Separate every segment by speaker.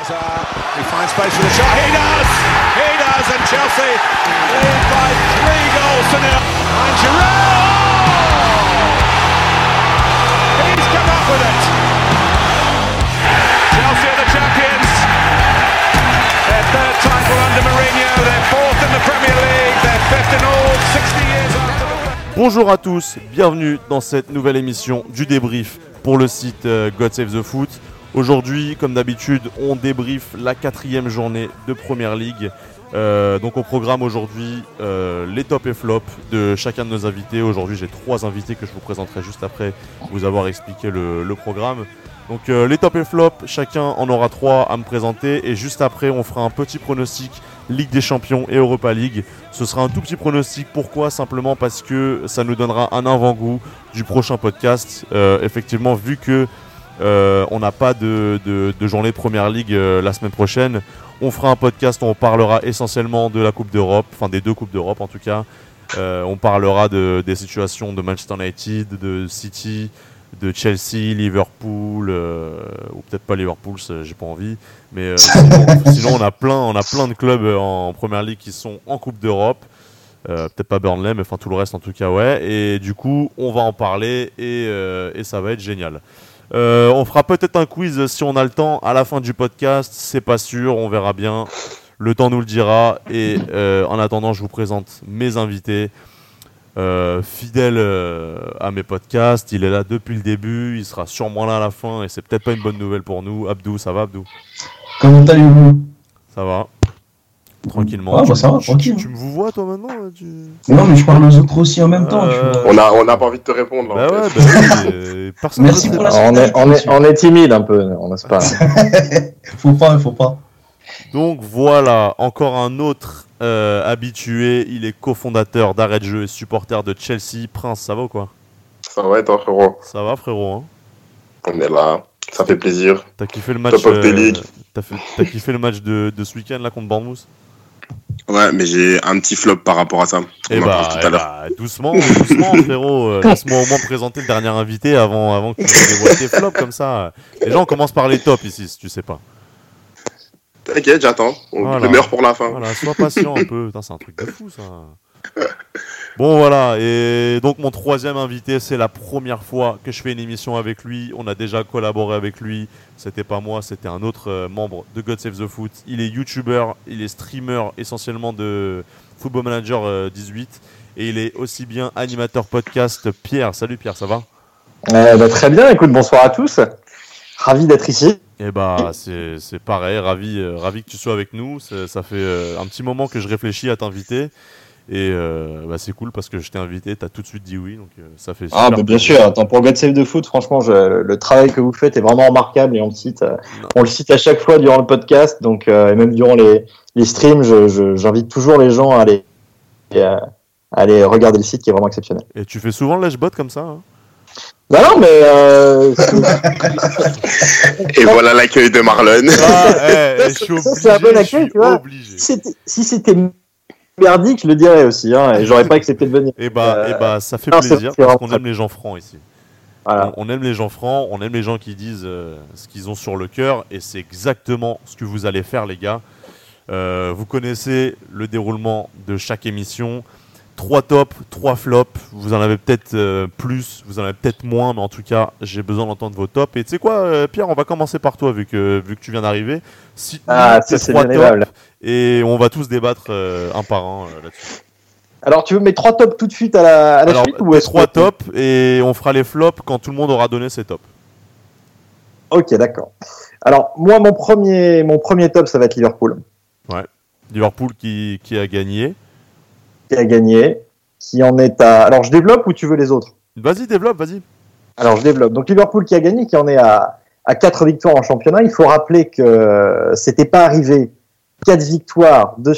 Speaker 1: He finds space for the shot. He does! He does! And Chelsea lead by three goals to nil. And Giroud! He's come up with it. Chelsea are the champions. Their third title under Mourinho. They're fourth in the Premier League. They're fifth in all 60 years after the...
Speaker 2: Bonjour à tous, bienvenue dans cette nouvelle émission du débrief pour le site euh, God Save the Foot. Aujourd'hui, comme d'habitude, on débriefe la quatrième journée de Première League. Euh, donc au programme aujourd'hui euh, les top et flop de chacun de nos invités. Aujourd'hui j'ai trois invités que je vous présenterai juste après vous avoir expliqué le, programme. Donc euh, les top et flop, chacun en aura trois à me présenter et juste après on fera un petit pronostic Ligue des Champions et Europa League. Ce sera un tout petit pronostic. Pourquoi? Simplement parce que ça nous donnera un avant-goût du prochain podcast. Effectivement, vu que euh, on n'a pas de, de, de journée Première Ligue euh, la semaine prochaine, on fera un podcast où on parlera essentiellement de la Coupe d'Europe, enfin des deux Coupes d'Europe en tout cas. Euh, on parlera de, des situations de Manchester United, de City, de Chelsea, Liverpool, ou peut-être pas Liverpool, j'ai pas envie. Mais sinon, sinon, on a plein, on a plein de clubs en Première Ligue qui sont en Coupe d'Europe. Euh, peut-être pas Burnley, mais enfin tout le reste en tout cas ouais. Et du coup, on va en parler et, euh, et ça va être génial. Euh, on fera peut-être un quiz si on a le temps à la fin du podcast. C'est pas sûr, on verra bien. Le temps nous le dira. Et euh, en attendant, je vous présente mes invités. Euh, fidèle euh, à mes podcasts, il est là depuis le début, il sera sûrement là à la fin et c'est peut-être pas une bonne nouvelle pour nous. Abdou, ça va Abdou?
Speaker 3: Comment allez-vous?
Speaker 2: Ça va Tranquillement.
Speaker 3: Ah,
Speaker 2: tu,
Speaker 3: bah, ça va,
Speaker 2: tu-
Speaker 3: tranquille.
Speaker 2: Tu, me vous vois toi maintenant tu...
Speaker 3: Non, mais je parle aux autres aussi en même temps. tu vois.
Speaker 4: On a, on n'a pas envie de te répondre.
Speaker 2: Bah
Speaker 4: là,
Speaker 2: ouais, bah oui, euh, personne
Speaker 3: Merci pour la
Speaker 5: on, est, on, est, on est timide un peu, on n'est pas.
Speaker 3: faut pas, faut pas.
Speaker 2: Donc voilà, encore un autre euh, habitué. Il est cofondateur d'Arrêt de Jeu et supporter de Chelsea. Prince, ça va ou quoi?
Speaker 4: Ça va et toi, frérot?
Speaker 2: Ça va frérot hein?
Speaker 4: On est là. Ça fait plaisir.
Speaker 2: T'as kiffé le match euh,
Speaker 4: Top
Speaker 2: t'as kiffé le match de, de ce week-end là contre Bournemouth?
Speaker 4: Ouais, mais j'ai un petit flop par rapport à ça.
Speaker 2: Eh
Speaker 4: On en
Speaker 2: bah,
Speaker 4: tout
Speaker 2: eh
Speaker 4: à
Speaker 2: bah, doucement, doucement frérot. Euh, Laisse-moi au moins présenter le dernier invité avant, avant que tu dévoiles tes flops comme ça. Les gens commencent par les tops ici, si tu sais pas.
Speaker 4: T'inquiète, j'attends. On-
Speaker 2: Voilà.
Speaker 4: Le meilleur pour la fin.
Speaker 2: Voilà, sois patient un peu. C'est un truc de fou ça. Bon voilà, et donc mon troisième invité, c'est la première fois que je fais une émission avec lui. On a déjà collaboré avec lui. C'était pas moi, c'était un autre euh, membre de God Save the Foot. Il est youtubeur, il est streamer essentiellement de Football Manager euh, 18. Et il est aussi bien animateur podcast. Pierre, salut Pierre, ça va?
Speaker 5: Euh, bah, très bien, écoute, bonsoir à tous. Ravi d'être ici.
Speaker 2: Eh bah c'est c'est pareil, ravi, euh, ravi que tu sois avec nous. Ça, ça fait euh, un petit moment que je réfléchis à t'inviter. Et euh, bah, c'est cool parce que je t'ai invité, t'as tout de suite dit oui, donc euh, ça fait super
Speaker 5: Ah, bah, bien sûr. Attends, pour God Save the Foot, franchement, je- le travail que vous faites est vraiment remarquable et on le cite, euh, on le cite à chaque fois durant le podcast, donc euh, et même durant les, les streams, je- je- j'invite toujours les gens à aller, à aller regarder le site qui est vraiment exceptionnel.
Speaker 2: Et tu fais souvent le lèche-bot comme ça hein?
Speaker 5: Non, non, mais euh,
Speaker 4: Et voilà l'accueil de Marlon.
Speaker 2: Ah, eh, eh, suis
Speaker 5: Ça, c'est un bon accueil, tu vois.
Speaker 2: obligé.
Speaker 5: si c'était- si c'était merdique, je le dirais aussi, hein, et j'aurais pas accepté de venir.
Speaker 2: Et bah,
Speaker 5: Euh,
Speaker 2: eh bah, ça fait
Speaker 5: non,
Speaker 2: plaisir parce qu'on aime les gens francs ici.
Speaker 5: Voilà.
Speaker 2: On, on aime les gens francs, on aime les gens qui disent euh, ce qu'ils ont sur le cœur, et c'est exactement ce que vous allez faire, les gars. Euh, vous connaissez le déroulement de chaque émission. Trois tops, trois flops. Vous en avez peut-être euh, plus, vous en avez peut-être moins, mais en tout cas, j'ai besoin d'entendre vos tops. Et tu sais quoi, euh, Pierre, on va commencer par toi, vu que, vu que tu viens d'arriver. Si
Speaker 5: Ah, ça c'est bien aimable.
Speaker 2: Et on va tous débattre euh, un par un euh, là-dessus.
Speaker 5: Alors, tu veux mes trois tops tout de suite à la, à la
Speaker 2: Alors,
Speaker 5: suite ou est-ce
Speaker 2: trois
Speaker 5: que-
Speaker 2: tops et on fera les flops quand tout le monde aura donné ses tops.
Speaker 5: Ok, d'accord. Alors, moi, mon premier, mon premier top, ça va être Liverpool,
Speaker 2: Liverpool qui, qui a gagné.
Speaker 5: qui a gagné, qui en est à. Alors, je développe ou tu veux les autres?
Speaker 2: Vas-y, développe, vas-y.
Speaker 5: Alors, je développe. Donc, Liverpool qui a gagné, qui en est à, à quatre victoires en championnat. Il faut rappeler que c'était pas arrivé quatre victoires de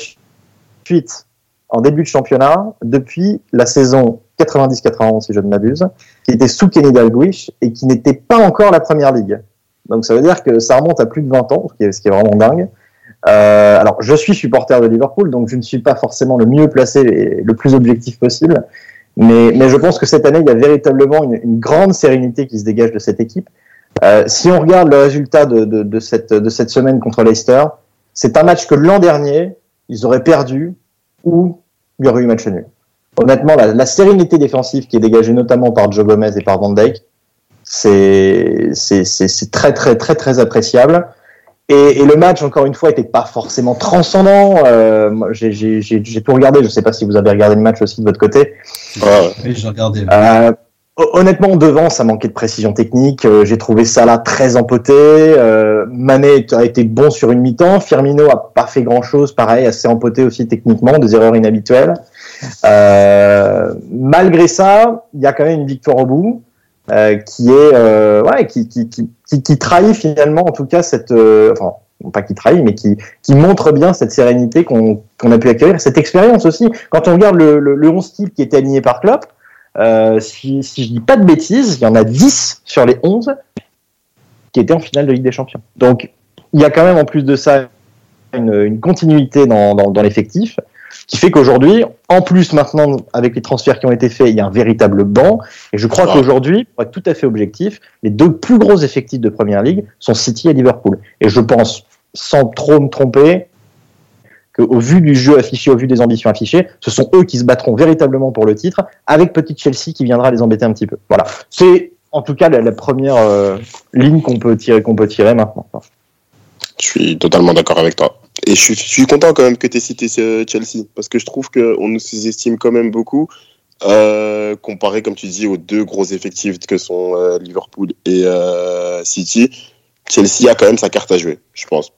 Speaker 5: suite en début de championnat depuis la saison 90-91, si je ne m'abuse, qui était sous Kenny Dalglish et qui n'était pas encore la première ligue. Donc, ça veut dire que ça remonte à plus de 20 ans, ce qui est, ce qui est vraiment dingue. Euh, alors, je suis supporter de Liverpool, donc je ne suis pas forcément le mieux placé et le plus objectif possible. Mais, mais je pense que cette année, il y a véritablement une, une grande sérénité qui se dégage de cette équipe. Euh, si on regarde le résultat de, de, de, cette, de cette semaine contre Leicester, c'est un match que l'an dernier, ils auraient perdu ou il y aurait eu match nul. Honnêtement, la, la sérénité défensive qui est dégagée notamment par Joe Gomez et par Van Dijk, c'est très très très très appréciable. Et, et le match, encore une fois, était pas forcément transcendant. Euh, j'ai- tout regardé. Je sais pas si vous avez regardé le match aussi de votre côté.
Speaker 3: Oui, j'ai regardé.
Speaker 5: Euh, honnêtement, devant, ça manquait de précision technique. Euh, J'ai trouvé ça là très empoté. Euh, Mané a été bon sur une mi-temps. Firmino a pas fait grand-chose, pareil, assez empoté aussi techniquement, des erreurs inhabituelles. Euh, malgré ça, il y a quand même une victoire au bout. euh, qui est ouais qui, qui, qui, qui, trahit finalement en tout cas cette enfin pas qui trahit mais qui qui montre bien cette sérénité qu'on qu'on a pu acquérir cette expérience aussi quand on regarde le, le, le 11 type qui était aligné par Klopp euh, si, si je dis pas de bêtises, il y en a 10 sur les 11 qui étaient en finale de Ligue des Champions. Donc, il y a quand même en plus de ça une, une continuité dans, dans, dans l'effectif qui fait qu'aujourd'hui, en plus maintenant avec les transferts qui ont été faits, il y a un véritable banc. Et je crois
Speaker 4: Ah.
Speaker 5: qu'aujourd'hui, pour être tout à fait objectif, les deux plus gros effectifs de Première Ligue sont City et Liverpool. Et je pense, sans trop me tromper, qu'au vu du jeu affiché, au vu des ambitions affichées, ce sont eux qui se battront véritablement pour le titre, avec petite Chelsea qui viendra les embêter un petit peu. Voilà, c'est en tout cas la, première euh, ligne qu'on peut tirer, qu'on peut tirer maintenant.
Speaker 4: Je suis totalement d'accord avec toi. Et je suis, content quand même que tu aies cité ce Chelsea, parce que je trouve qu'on nous sous-estime quand même beaucoup, euh, comparé, comme tu dis, aux deux gros effectifs que sont euh, Liverpool et euh, City. Chelsea a quand même sa carte à jouer, je pense.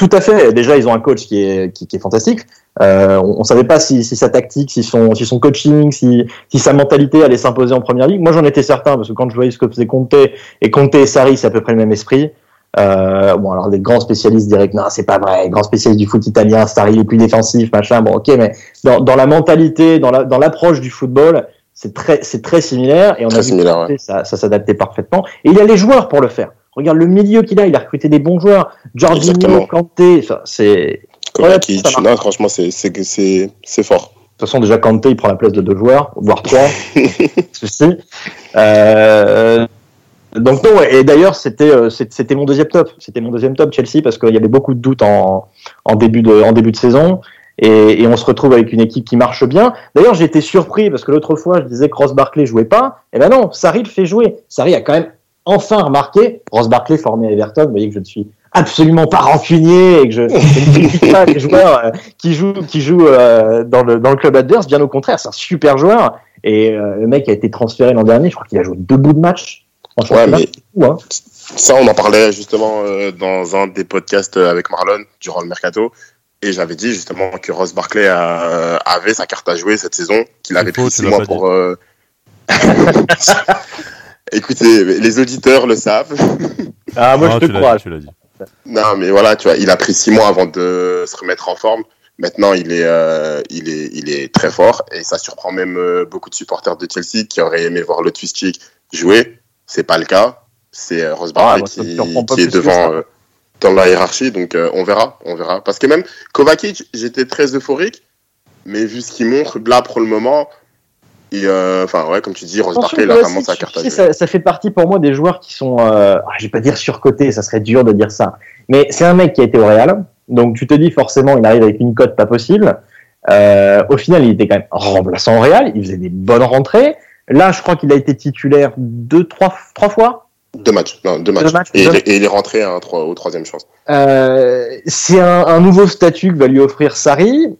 Speaker 5: Tout à fait. Déjà, ils ont un coach qui est, qui, qui est fantastique. Euh, on ne savait pas si, si sa tactique, si son, si son coaching, si, si sa mentalité allait s'imposer en première ligue. Moi, j'en étais certain parce que quand je voyais ce que faisait Conte et Conte et Sarri, c'est à peu près le même esprit. Euh, bon, alors des grands spécialistes diraient que non, c'est pas vrai. Grands spécialistes du foot italien, Sarri est plus défensif, machin. Bon, ok, mais dans, dans la mentalité, dans la, dans l'approche du football, c'est très, c'est très similaire. Et on a vu ça, ça s'adaptait parfaitement. Et il a les joueurs pour le faire. Regarde le milieu qu'il a, il a recruté des bons joueurs. Jorginho. Kanté, c'est
Speaker 4: Kovacic, non, franchement, c'est- fort.
Speaker 5: de toute façon, déjà, Kanté, il prend la place de deux joueurs, voire trois. Ceci. Euh, donc, non, et d'ailleurs, c'était, euh, c'était mon deuxième top. C'était mon deuxième top, Chelsea, parce qu'il y avait beaucoup de doutes en, en, début, de, en début de saison. Et, et on se retrouve avec une équipe qui marche bien. D'ailleurs, j'ai été surpris parce que l'autre fois, je disais que Ross Barkley jouait pas. Et ben non, Sarri le fait jouer. Sarri a quand même enfin remarqué. Ross Barkley formé à Everton. Vous voyez que je ne suis absolument pas rancunier et que je, je ne critique pas les joueurs euh, qui jouent, qui jouent euh, dans, le, dans le club adverse. Bien au contraire, c'est un super joueur. Et euh, le mec a été transféré l'an dernier. Je crois qu'il a joué deux bouts de match. Franchement,
Speaker 4: Ouais,
Speaker 5: c'est
Speaker 4: mais
Speaker 5: fou, hein.
Speaker 4: ça, on en parlait justement euh, dans un des podcasts avec Marlon durant le mercato. Et j'avais dit justement que Ross Barkley a- avait sa carte à jouer cette saison, qu'il avait
Speaker 2: faux,
Speaker 4: pris six mois pour. Écoutez, les auditeurs le savent.
Speaker 5: Ah, moi,
Speaker 2: Non,
Speaker 5: je te crois.
Speaker 2: dit, tu l'as dit.
Speaker 4: Non, mais voilà, tu vois, il a pris six mois avant de se remettre en forme. Maintenant, il est, euh, il est, il est très fort et ça surprend même euh, beaucoup de supporters de Chelsea qui auraient aimé voir le Chick jouer. C'est pas le cas. C'est euh,
Speaker 5: me
Speaker 4: qui, qui est devant euh, dans la hiérarchie. Donc, euh, on verra, on verra. Parce que même Kovacic, j'étais très euphorique, mais vu ce qu'il montre là pour le moment, et euh, enfin ouais, comme tu dis, Ross Barkley, il a vraiment sa carte à jouer.
Speaker 5: ça, ça fait partie pour moi des joueurs qui sont, euh, ah, je vais pas dire surcotés, ça serait dur de dire ça. Mais c'est un mec qui a été au Real, donc tu te dis forcément il arrive avec une cote pas possible. Euh, au final, il était quand même remplaçant au Real, il faisait des bonnes rentrées. Là, je crois qu'il a été titulaire deux, trois, trois fois.
Speaker 4: Deux matchs, non, deux matchs.
Speaker 5: matchs,
Speaker 4: et,
Speaker 5: deux
Speaker 4: il est- et il est rentré à un trois- au troisième chance.
Speaker 5: Euh, c'est un, un nouveau statut que va lui offrir Sarri.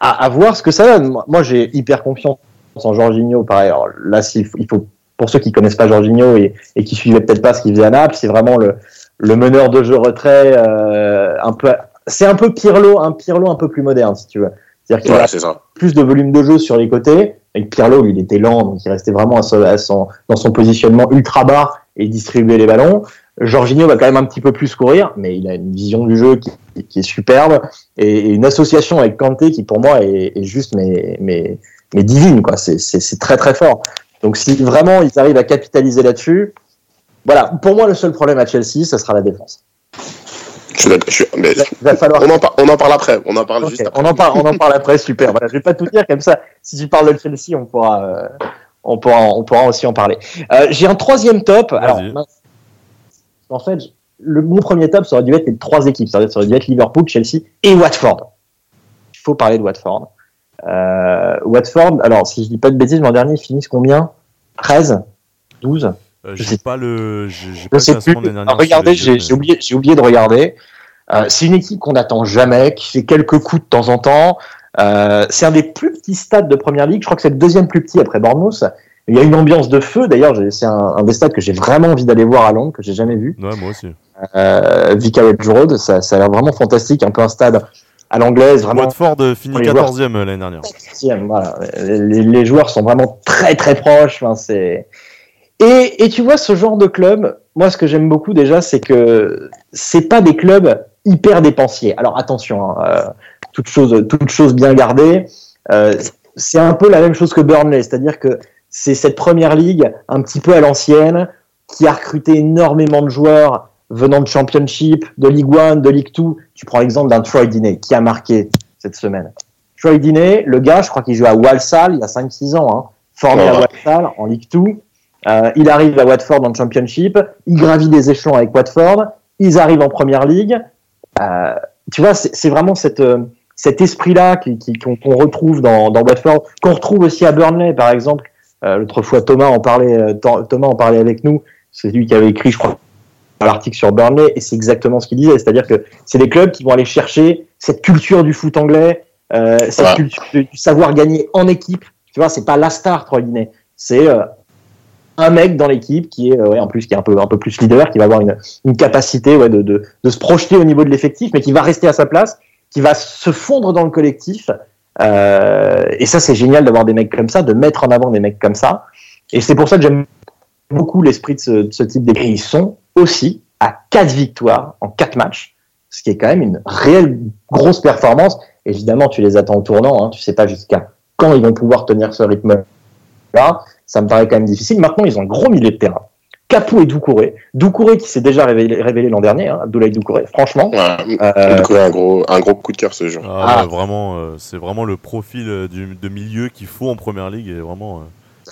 Speaker 5: À, à voir ce que ça donne. Moi, j'ai hyper confiance en Jorginho. Pareil, alors là, s'il faut, il faut, pour ceux qui connaissent pas Jorginho et, et qui suivaient peut-être pas ce qu'il faisait à Naples, c'est vraiment le, le meneur de jeu retrait. Euh, un peu, c'est un peu Pirlo, un Pirlo un peu plus moderne, si tu veux. C'est-à-dire qu'il
Speaker 4: Ouais,
Speaker 5: a
Speaker 4: ça.
Speaker 5: plus de volume de jeu sur les côtés. Et Pirlo, lui, il était lent, donc il restait vraiment à son, à son- dans son positionnement ultra bas et distribuer les ballons. Jorginho va quand même un petit peu plus courir, mais il a une vision du jeu qui, qui est superbe et, et une association avec Kanté qui, pour moi, est, est juste mais, mais, mais divine. quoi. C'est- C'est c'est très très fort. Donc si vraiment ils arrivent à capitaliser là-dessus, voilà. Pour moi, le seul problème à Chelsea, ça sera la défense.
Speaker 4: Je suis d'accord. je suis- mais
Speaker 5: Il va- il va falloir
Speaker 4: on, en par- on en parle après. On en parle juste après.
Speaker 5: on en parle, on en parle après, super. Voilà, je vais pas tout dire comme ça. Si tu parles de Chelsea, on pourra, euh, on pourra, on pourra aussi en parler. Euh, J'ai un troisième top. Alors. En fait, le, mon premier top, ça aurait dû être les trois équipes. Ça aurait dû être Liverpool, Chelsea et Watford. Il faut parler de Watford. Euh, Watford, alors si je dis pas de bêtises, l'an dernier, ils finissent combien? 13 12
Speaker 2: Euh,
Speaker 5: Je sais-
Speaker 2: pas le,
Speaker 5: Je
Speaker 2: pas
Speaker 5: sais plus. Alors, regardez, j'ai oublié, de regarder. Euh, c'est une équipe qu'on n'attend jamais, qui fait quelques coups de temps en temps. Euh, c'est un des plus petits stades de première ligue. Je crois que c'est le deuxième plus petit après Bournemouth. Il y a une ambiance de feu. D'ailleurs, c'est un, un des stades que j'ai vraiment envie d'aller voir à Londres, que j'ai jamais vu.
Speaker 2: Ouais, moi aussi.
Speaker 5: Euh, Vicarage Road, ça, ça a l'air vraiment fantastique, un peu un stade à l'anglaise, vraiment.
Speaker 2: Watford euh, finit
Speaker 5: Pour les joueurs.
Speaker 2: 14e l'année dernière.
Speaker 5: Voilà. Les, les joueurs sont vraiment très très proches. Enfin, c'est et, et tu vois ce genre de club. Moi, ce que j'aime beaucoup déjà, c'est que c'est pas des clubs hyper dépensiers. Alors attention, hein, euh, toute chose toute chose bien gardée. Euh, c'est un peu la même chose que Burnley, c'est-à-dire que c'est cette première ligue un petit peu à l'ancienne qui a recruté énormément de joueurs venant de Championship, de Ligue 1, de Ligue 2. Tu prends l'exemple d'un Troy Deeney qui a marqué cette semaine. Troy Deeney, le gars, je crois qu'il joue à Walsall il y a 5-6 ans, hein, formé à
Speaker 4: Ouais.
Speaker 5: Walsall en Ligue 2. Euh, il arrive à Watford en Championship, il gravit des échelons avec Watford, ils arrivent en Première Ligue. Euh, tu vois, c'est vraiment cette, euh, cet esprit-là qui- qui- qu'on qu'on retrouve dans, dans Watford, qu'on retrouve aussi à Burnley, par exemple. Euh, L'autre fois, Thomas en parlait, euh, Tho- Thomas en parlait avec nous. C'est lui qui avait écrit, je crois, l'article sur Burnley, et c'est exactement ce qu'il disait. C'est-à-dire que c'est des clubs qui vont aller chercher cette culture du foot anglais, euh, cette culture du savoir gagner en équipe. Tu vois, c'est pas la star, Troy. C'est euh, un mec dans l'équipe qui est, euh, ouais, en plus, qui est un peu, un peu plus leader, qui va avoir une, une capacité ouais, de, de, de se projeter au niveau de l'effectif, mais qui va rester à sa place, qui va se fondre dans le collectif. Euh, et ça, c'est génial d'avoir des mecs comme ça, de mettre en avant des mecs comme ça. Et c'est pour ça que j'aime beaucoup l'esprit de ce, de ce type d'équipe. Et Ils sont aussi à quatre victoires en quatre matchs, ce qui est quand même une réelle grosse performance. Évidemment, tu les attends au tournant, hein, tu sais pas jusqu'à quand ils vont pouvoir tenir ce rythme-là. Ça me paraît quand même difficile. Maintenant, ils ont un gros milieu de terrain. Capou et Doucouré. Doucouré qui s'est déjà révélé, révélé l'an dernier, hein, Abdoulaye Doucouré. Franchement,
Speaker 4: Ouais,
Speaker 5: euh,
Speaker 4: un gros, un gros coup de cœur ce jour.
Speaker 2: Ah,
Speaker 5: Ah.
Speaker 2: vraiment, euh, c'est vraiment le profil euh, du, de milieu qu'il faut en première ligue et vraiment, euh,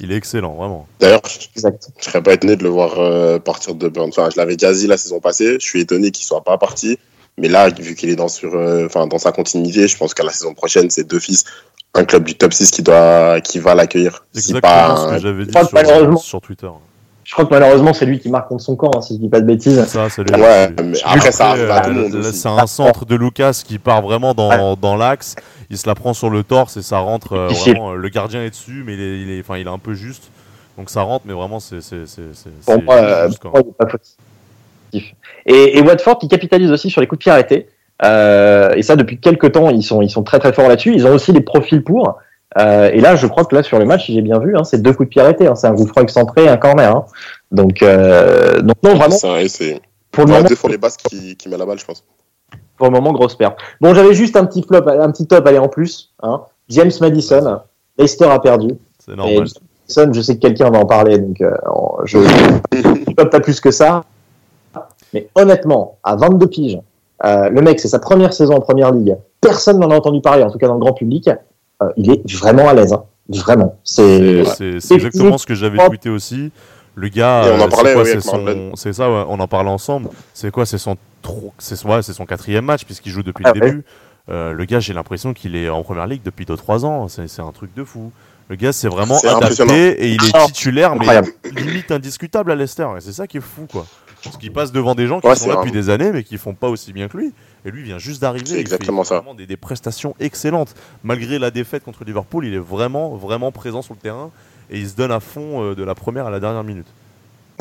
Speaker 2: il est excellent, vraiment.
Speaker 4: D'ailleurs, je je serais pas étonné de le voir euh, partir de Burn. Enfin, je l'avais déjà dit la saison passée. Je suis étonné qu'il soit pas parti. Mais là, vu qu'il est dans, sur, euh, enfin, dans sa continuité, je pense qu'à la saison prochaine, c'est deux fils, un club du top 6 qui, doit, qui va l'accueillir.
Speaker 2: Exactement
Speaker 4: pas
Speaker 2: ce que j'avais dit sur Twitter.
Speaker 5: Je crois que malheureusement, c'est lui qui marque contre son camp, hein, si je dis pas de bêtises.
Speaker 2: Ça, c'est lui.
Speaker 4: Ouais,
Speaker 2: C'est-
Speaker 4: mais
Speaker 2: Vu
Speaker 4: après,
Speaker 2: que,
Speaker 4: ça arrive à
Speaker 2: euh,
Speaker 4: tout le monde
Speaker 2: là,
Speaker 4: aussi.
Speaker 2: C'est un centre de Lucas qui part vraiment dans, dans l'axe. Il se la prend sur le torse et ça rentre euh, vraiment. euh, Le gardien est dessus, mais il est, il est, enfin, il est un peu juste. Donc ça rentre, mais vraiment, c'est. c'est- c'est- c'est-
Speaker 5: Pour moi, euh,
Speaker 2: juste,
Speaker 5: pour
Speaker 2: quoi.
Speaker 5: moi, il est pas fautif. Et, et Watford qui capitalise aussi sur les coups de pied arrêtés. Euh, et ça, depuis quelques temps, ils sont, ils sont très très forts là-dessus. Ils ont aussi les profils pour. Euh, et là, je crois que là, sur le match, si j'ai bien vu, hein, c'est deux coups de pied arrêtés. hein. c'est un coup franc excentré et un corner. hein. Donc, euh, donc non, vraiment,
Speaker 4: Ça,
Speaker 5: pour le moment,
Speaker 4: deux fois les basques qui, qui met la balle, je pense.
Speaker 5: pour le moment, grosse perte. Bon, j'avais juste un petit flop, un petit top, allez, en plus. Hein. James Madison, Leicester a perdu.
Speaker 2: C'est normal.
Speaker 5: Madison, je sais que quelqu'un va en parler, donc euh, je ne peux pas plus que ça. Mais honnêtement, à 22 piges, euh, le mec, c'est sa première saison en première ligue. Personne n'en a entendu parler, en tout cas dans le grand public. Euh, il est vraiment à l'aise. hein. Vraiment. C'est.
Speaker 2: Exactement ce que j'avais tweeté aussi. Le gars,
Speaker 4: Et on en
Speaker 2: euh, c'est
Speaker 4: oui,
Speaker 2: son- ça, ouais, on en parlait ensemble. C'est quoi, c'est son, tro- ouais, son quatrième match puisqu'il joue depuis
Speaker 5: Ah
Speaker 2: le
Speaker 5: ouais.
Speaker 2: début. Euh, le gars, j'ai l'impression qu'il est en première ligue depuis 2-3 ans. C'est c'est un truc de fou. Le gars, c'est vraiment adapté et il est
Speaker 5: Ah,
Speaker 2: titulaire, mais limite indiscutable à Leicester. C'est ça qui est fou, quoi. Parce qu'il passe devant des gens qui
Speaker 4: Ouais,
Speaker 2: sont là depuis des années, mais qui font pas aussi bien que lui. Et lui vient juste d'arriver.
Speaker 4: Exactement
Speaker 2: il fait
Speaker 4: ça.
Speaker 2: Vraiment des, des prestations excellentes. Malgré la défaite contre Liverpool, il est vraiment, vraiment présent sur le terrain et il se donne à fond euh, de la première à la dernière minute.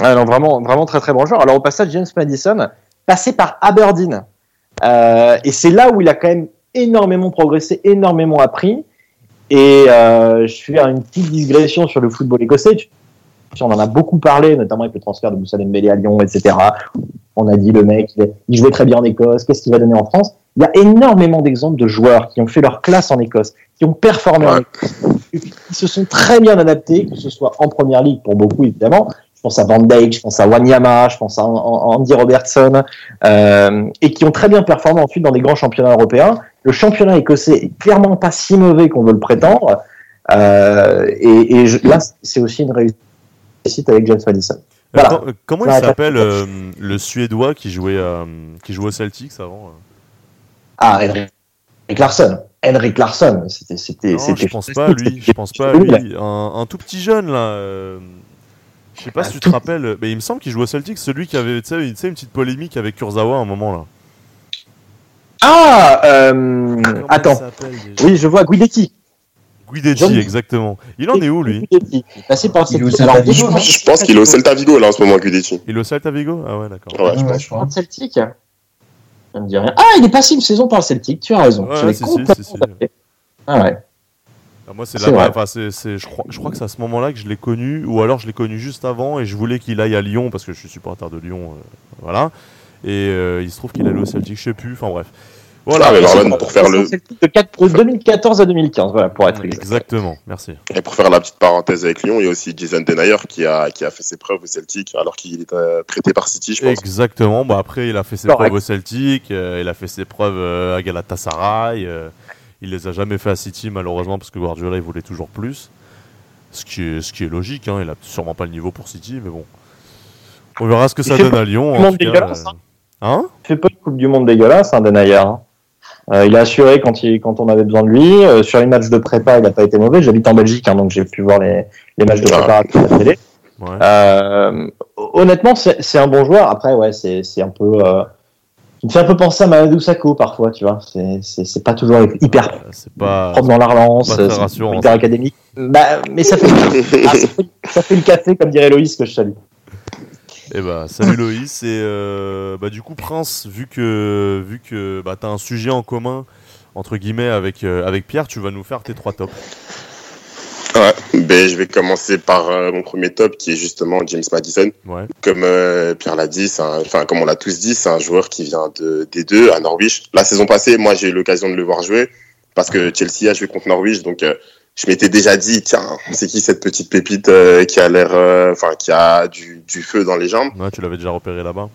Speaker 5: Ah non, vraiment, vraiment très très bon joueur. Alors au passage, James Madison, passé par Aberdeen. Euh, et c'est là où il a quand même énormément progressé, énormément appris. Et euh, je fais une petite digression sur le football écossais. Tu- On en a beaucoup parlé, notamment avec le transfert de Moussa Dembélé à Lyon, etc. On a dit le mec, il, est- il jouait très bien en Écosse, qu'est-ce qu'il va donner en France? Il y a énormément d'exemples de joueurs qui ont fait leur classe en Écosse, qui ont performé en. Écosse, qui se sont très bien adaptés, que ce soit en première ligue pour beaucoup évidemment, je pense à Van Dijk, je pense à Wanyama, je pense à An- An- Andy Robertson, euh, et qui ont très bien performé ensuite dans des grands championnats européens. Le championnat écossais est clairement pas si mauvais qu'on veut le prétendre, euh, et, et je- là c'est aussi une réussite avec James Madison. Voilà.
Speaker 2: Com- euh, comment il s'appelle euh, le Suédois qui jouait, euh, qui jouait au Celtics avant euh
Speaker 5: Ah, Henrik Larsson. Henrik Larsson, c'était, c'était,
Speaker 2: je pense pas à lui. Je pense pas à lui. Un, un tout petit jeune là. euh, Je sais pas
Speaker 5: Un
Speaker 2: si tu te
Speaker 5: tout-
Speaker 2: rappelles. Mais il me semble qu'il jouait au Celtics, celui qui avait tu sais, une, petite polémique avec Kurzawa à un moment là.
Speaker 5: Ah, euh,
Speaker 2: il
Speaker 5: attends. Oui, je vois Guidetti.
Speaker 2: Guidetti,
Speaker 5: John-
Speaker 2: exactement. Il en est où lui?
Speaker 5: Guidetti. Il est passé par
Speaker 3: Il est au
Speaker 5: Celtic.
Speaker 3: Celta
Speaker 5: Alors,
Speaker 3: Vigo,
Speaker 5: je pense-
Speaker 4: Je pense qu'il est au Celta Vigo là en ce moment, Guidetti.
Speaker 2: Il est au Celta Vigo? Ah ouais, d'accord.
Speaker 4: Ouais, je
Speaker 3: Ouais,
Speaker 4: pense.
Speaker 3: je crois.
Speaker 5: Celtic. Ça me dit rien. Ah, il est passé une saison par le Celtic, tu as raison.
Speaker 2: Ouais,
Speaker 5: J'avais
Speaker 2: si, si,
Speaker 5: complètement
Speaker 2: si, si.
Speaker 5: zappé. Ah ouais.
Speaker 2: Ah, moi, c'est. Enfin, je, crois, je crois que c'est à ce moment-là que je l'ai connu, ou alors je l'ai connu juste avant et je voulais qu'il aille à Lyon parce que je suis supporter de Lyon. euh, voilà. Et euh, il se trouve qu'il allait au Celtic, je sais plus. Enfin bref. Voilà.
Speaker 4: Ah, pour faire le-
Speaker 5: de 4 de 2014 à 2015, voilà, pour être exact.
Speaker 2: Exactement. Merci.
Speaker 4: Et pour faire la petite parenthèse avec Lyon, il y a aussi Jason Denayer qui a, qui a fait ses preuves au Celtic alors qu'il était euh, prêté par City, je pense.
Speaker 2: Exactement. Bah après, il a fait ses
Speaker 5: Correct.
Speaker 2: preuves au Celtic, euh, il a fait ses preuves euh, à Galatasaray. euh, il les a jamais fait à City malheureusement parce que Guardiola il voulait toujours plus. Ce qui est, ce qui est logique. Hein, il a sûrement pas le niveau pour City, mais bon. On verra ce que ça donne à Lyon. en
Speaker 5: monde
Speaker 2: tout cas,
Speaker 5: dégueulasse, hein.
Speaker 2: Hein?
Speaker 5: Il fait pas une Coupe du Monde dégueulasse, hein, Denayer. Euh, il a assuré quand, il, quand on avait besoin de lui. Euh, sur les matchs de prépa, il n'a pas été mauvais. J'habite en Belgique, hein, donc j'ai pu voir les, les matchs de
Speaker 4: Ah.
Speaker 5: préparation à la télé.
Speaker 2: Ouais.
Speaker 5: Euh, honnêtement, c'est un bon joueur. Après, ouais, c'est un peu. Euh, il me fait un peu penser à Mamadou Sakho parfois, tu vois. C'est- pas toujours hyper
Speaker 2: c'est pas.
Speaker 5: propre dans la relance, c'est hyper académique. Bah, mais ça fait, ah, ça fait, ça fait le café, comme dirait Loïs, que je salue.
Speaker 2: Eh bah, salut Loïs. Et euh, bah, du coup, Prince, vu que, vu que bah, tu as un sujet en commun, entre guillemets, avec, euh, avec Pierre, tu vas nous faire tes trois tops.
Speaker 4: Ouais, ben, je vais commencer par euh, mon premier top qui est justement James Madison.
Speaker 2: Ouais.
Speaker 4: Comme euh, Pierre l'a dit, enfin comme on l'a tous dit, c'est un joueur qui vient de des deux à Norwich. La saison passée, moi j'ai eu l'occasion de le voir jouer parce que Chelsea a joué contre Norwich, donc euh, je m'étais déjà dit tiens, c'est qui cette petite pépite euh, qui a l'air, euh, enfin qui a du, du feu dans les jambes?
Speaker 2: Ouais, tu l'avais déjà repéré là-bas.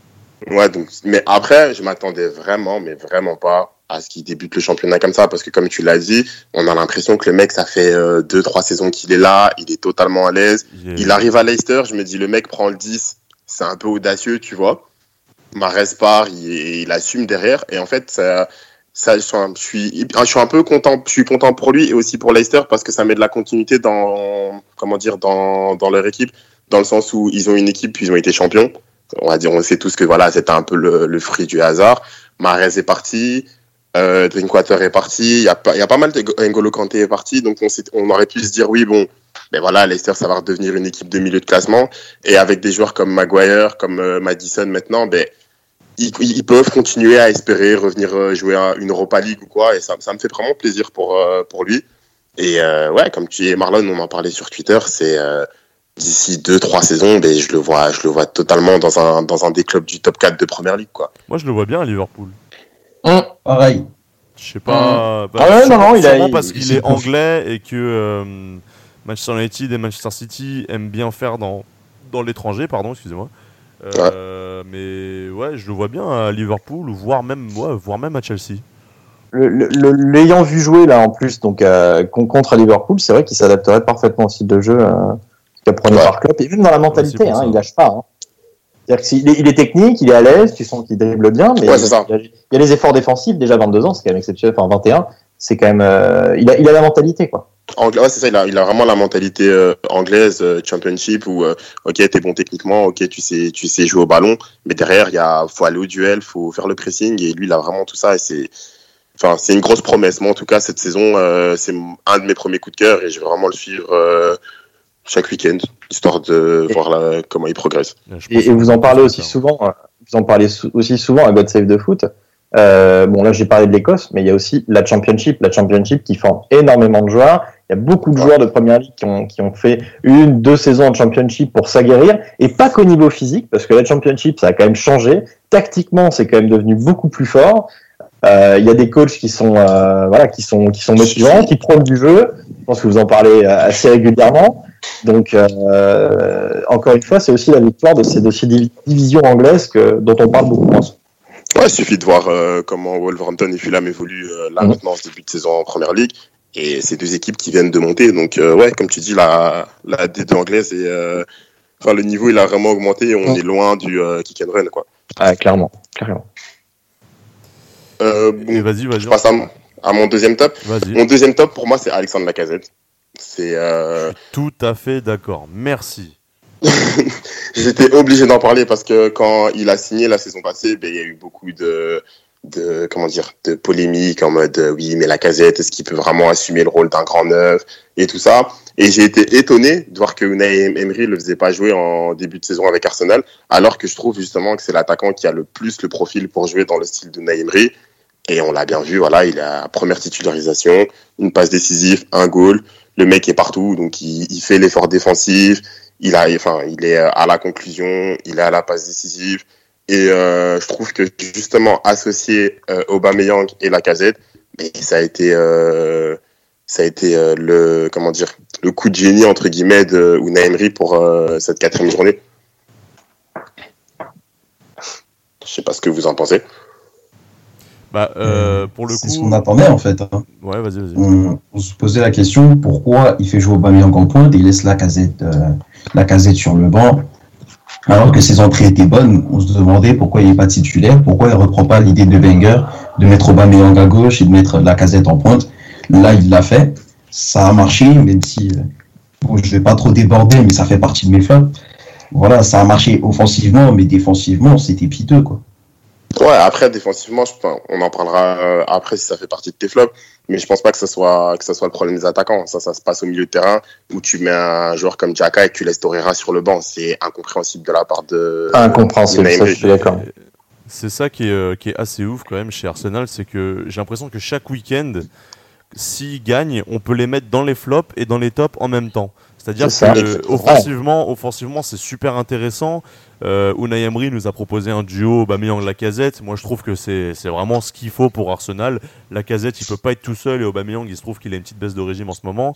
Speaker 4: Ouais, donc mais après je m'attendais vraiment, mais vraiment pas à ce qu'il débute le championnat comme ça parce que comme tu l'as dit, on a l'impression que le mec ça fait euh, deux trois saisons qu'il est là, il est totalement à l'aise.
Speaker 2: Il
Speaker 4: arrive à Leicester, je me dis le mec prend le 10, c'est un peu audacieux, tu vois. Mahrez part, il, il assume derrière et en fait ça, ça je suis je suis un peu content, je suis content pour lui et aussi pour Leicester parce que ça met de la continuité dans comment dire dans dans leur équipe dans le sens où ils ont une équipe puis ils ont été champions. On va dire on sait tous que voilà, c'était un peu le, le fruit du hasard. Mahrez est parti, euh, Drinkwater est parti, il y a pas y a pas mal de N'Golo est parti donc on on aurait pu se dire oui bon mais voilà, Leicester, ça va redevenir une équipe de milieu de classement. Et avec des joueurs comme Maguire, comme euh, Madison maintenant, ben, ils, ils peuvent continuer à espérer revenir euh, jouer à une Europa League ou quoi. Et ça, ça me fait vraiment plaisir pour, euh, pour lui. Et euh, ouais, comme tu es Marlon, on en parlait sur Twitter, c'est euh, d'ici deux, trois saisons, ben, je le vois, je le vois totalement dans un, dans un des clubs du top 4 de première ligue, quoi.
Speaker 2: Moi, je le vois bien à Liverpool.
Speaker 3: Pareil.
Speaker 2: Je sais pas. bah,
Speaker 5: Ah ouais,
Speaker 2: sûrement-
Speaker 5: non, non, il a-
Speaker 2: parce
Speaker 3: il
Speaker 2: qu'il est anglais et que euh, Manchester United et Manchester City aiment bien faire dans, dans l'étranger, pardon, excusez-moi. Euh, Mais ouais, je le vois bien à Liverpool, voire même, ouais, voire même à Chelsea.
Speaker 5: L'ayant vu jouer là en plus, donc euh, con- contre Liverpool, c'est vrai qu'il s'adapterait parfaitement au style de jeu euh, qu'apprenait
Speaker 4: Ouais.
Speaker 5: par Klopp et même dans la mentalité, hein, il lâche pas. Hein. Est- il est technique, il est à l'aise, tu sens qu'il dribble bien, mais
Speaker 4: ça.
Speaker 5: il, y a, il y a les efforts défensifs. Déjà 22 ans, c'est quand même exceptionnel. Enfin 21, c'est quand même. euh, il a, il a la mentalité quoi.
Speaker 4: Anglais, ouais, c'est ça, il a, il a vraiment la mentalité euh, anglaise, euh, championship, où, euh, ok, t'es bon techniquement, ok, tu sais, tu sais jouer au ballon, mais derrière, il y a, faut aller au duel, faut faire le pressing, et lui, il a vraiment tout ça, et c'est, enfin, c'est une grosse promesse. Moi, en tout cas, cette saison, euh, c'est un de mes premiers coups de cœur, et je vais vraiment le suivre euh, chaque week-end, histoire de
Speaker 5: Et-
Speaker 4: voir là, comment il progresse.
Speaker 5: Et, et vous en parlez aussi souvent. euh, Vous en parlez aussi souvent à God Save the Foot. Euh, bon là j'ai parlé de l'Écosse, mais il y a aussi la Championship, la Championship qui forme énormément de joueurs. Il y a beaucoup de joueurs de première ligue qui ont, qui ont fait une, deux saisons en Championship pour s'aguerrir, et pas qu'au niveau physique, parce que la Championship ça a quand même changé. Tactiquement c'est quand même devenu beaucoup plus fort. Euh, Il y a des coachs qui sont euh, voilà qui sont qui sont motivants, qui prônent du jeu. Je pense que vous en parlez euh, assez régulièrement. Donc euh, encore une fois c'est aussi la victoire de ces, de ces divi- divisions anglaises que, dont on parle beaucoup moins.
Speaker 4: Ouais, il suffit de voir euh, comment Wolverhampton et Fulham évoluent euh, là
Speaker 5: Mhm.
Speaker 4: maintenant en ce début de saison en première ligue. Et ces deux équipes qui viennent de monter. Donc, euh, ouais, comme tu dis, la, la D2 anglaise est, euh, enfin, le niveau il a vraiment augmenté on est loin du euh, kick and run quoi.
Speaker 5: Ah, clairement, clairement.
Speaker 4: Euh, bon,
Speaker 2: vas-y, vas-y.
Speaker 4: je passe à, mon- à mon deuxième top.
Speaker 2: Vas-y.
Speaker 4: Mon deuxième top pour moi c'est Alexandre Lacazette. C'est euh,
Speaker 2: Tout à fait d'accord. Merci.
Speaker 4: J'étais obligé d'en parler parce que quand il a signé la saison passée, ben, il y a eu beaucoup de, de comment dire, de polémiques en mode euh, oui, mais la casette, est-ce qu'il peut vraiment assumer le rôle d'un grand neuf et tout ça. Et j'ai été étonné de voir que Unai Emery le faisait pas jouer en début de saison avec Arsenal, alors que je trouve justement que c'est l'attaquant qui a le plus le profil pour jouer dans le style de Unai Emery. Et on l'a bien vu, voilà, il a première titularisation, une passe décisive, un goal. Le mec est partout, donc il, il fait l'effort défensif, il a, enfin, il est à la conclusion, il est à la passe décisive. Et euh, je trouve que justement associer euh, Aubameyang et Lacazette, mais ça a été, euh, ça a été euh, le, comment dire, le coup de génie entre guillemets de Unai Emery pour euh, cette quatrième journée. Je sais pas ce que vous en pensez.
Speaker 2: Bah, euh, pour le
Speaker 3: C'est ce qu'on attendait en fait. hein.
Speaker 2: Ouais, vas-y, vas-y.
Speaker 3: On, on se posait la question pourquoi il fait jouer Aubameyang en pointe et il laisse la casette, la casette sur le banc. Alors que ses entrées étaient bonnes, on se demandait pourquoi il n'est pas titulaire, pourquoi il ne reprend pas l'idée de Wenger de mettre Aubameyang à gauche et de mettre la casette en pointe. Là, il l'a fait. Ça a marché, même si euh, bon, je ne vais pas trop déborder, mais ça fait partie de mes flops. Voilà, ça a marché offensivement, mais défensivement, c'était piteux. Quoi.
Speaker 4: Ouais, après défensivement, je, on en parlera euh, après si ça fait partie de tes flops, mais je pense pas que ce soit que ce soit le problème des attaquants. Ça, ça se passe au milieu de terrain où tu mets un joueur comme Jaka et tu laisses Torreira sur le banc. C'est incompréhensible de la part de.
Speaker 5: Incompréhensible, ça, je suis d'accord.
Speaker 2: C'est ça qui est, euh, qui est assez ouf quand même chez Arsenal, c'est que j'ai l'impression que chaque week-end, s'ils gagnent, on peut les mettre dans les flops et dans les tops en même temps. C'est-à-dire que offensivement, offensivement, c'est super intéressant. Euh, Unai Emery nous a proposé un duo Aubameyang Lacazette. Moi, je trouve que c'est c'est vraiment ce qu'il faut pour Arsenal. Lacazette, il peut pas être tout seul et Aubameyang, il se trouve qu'il a une petite baisse de régime en ce moment.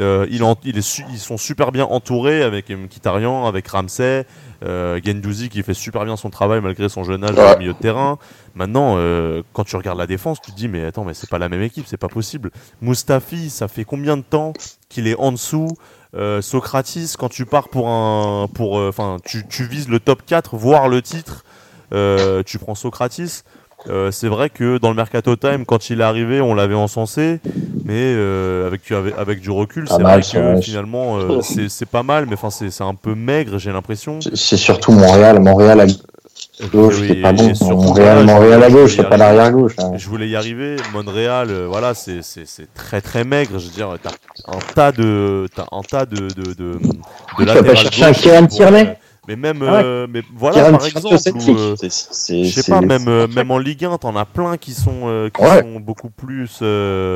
Speaker 2: Euh, il en- il est su- ils sont super bien entourés avec Mkhitaryan, avec Ramsey, euh, Gendouzi qui fait super bien son travail malgré son jeune âge
Speaker 4: Ouais.
Speaker 2: au milieu de terrain. Maintenant, euh, quand tu regardes la défense, tu te dis mais attends, mais c'est pas la même équipe, c'est pas possible. Mustafi, ça fait combien de temps qu'il est en dessous? Euh, Socratis, quand tu pars pour un, pour, euh, enfin, tu, tu vises le top 4, voire le titre, euh, tu prends Socratis. Euh, c'est vrai que dans le Mercato Time, quand il est arrivé, on l'avait encensé, mais euh, avec, avec, avec du recul, c'est vrai que finalement, c'est pas mal, mais enfin, c'est un peu maigre, j'ai l'impression.
Speaker 5: C'est- surtout Montréal. Montréal à gauche,
Speaker 2: Oui,
Speaker 5: pas bon. Montréal, Montréal à gauche, c'est pas l'arrière gauche. hein.
Speaker 2: Je voulais y arriver. Montréal, euh, voilà, c'est c'est- c'est très très maigre. Je veux dire, t'as un tas de, t'as un tas de de de, de
Speaker 5: vas pas
Speaker 2: latéral
Speaker 5: chercher un Kieran Tierney
Speaker 2: Mais même,
Speaker 5: Ah ouais.
Speaker 2: euh, mais voilà,
Speaker 5: Kieran
Speaker 2: par exemple, euh, je sais pas, même euh, même en Ligue 1, t'en as plein qui sont euh, qui
Speaker 5: Ouais.
Speaker 2: sont beaucoup plus,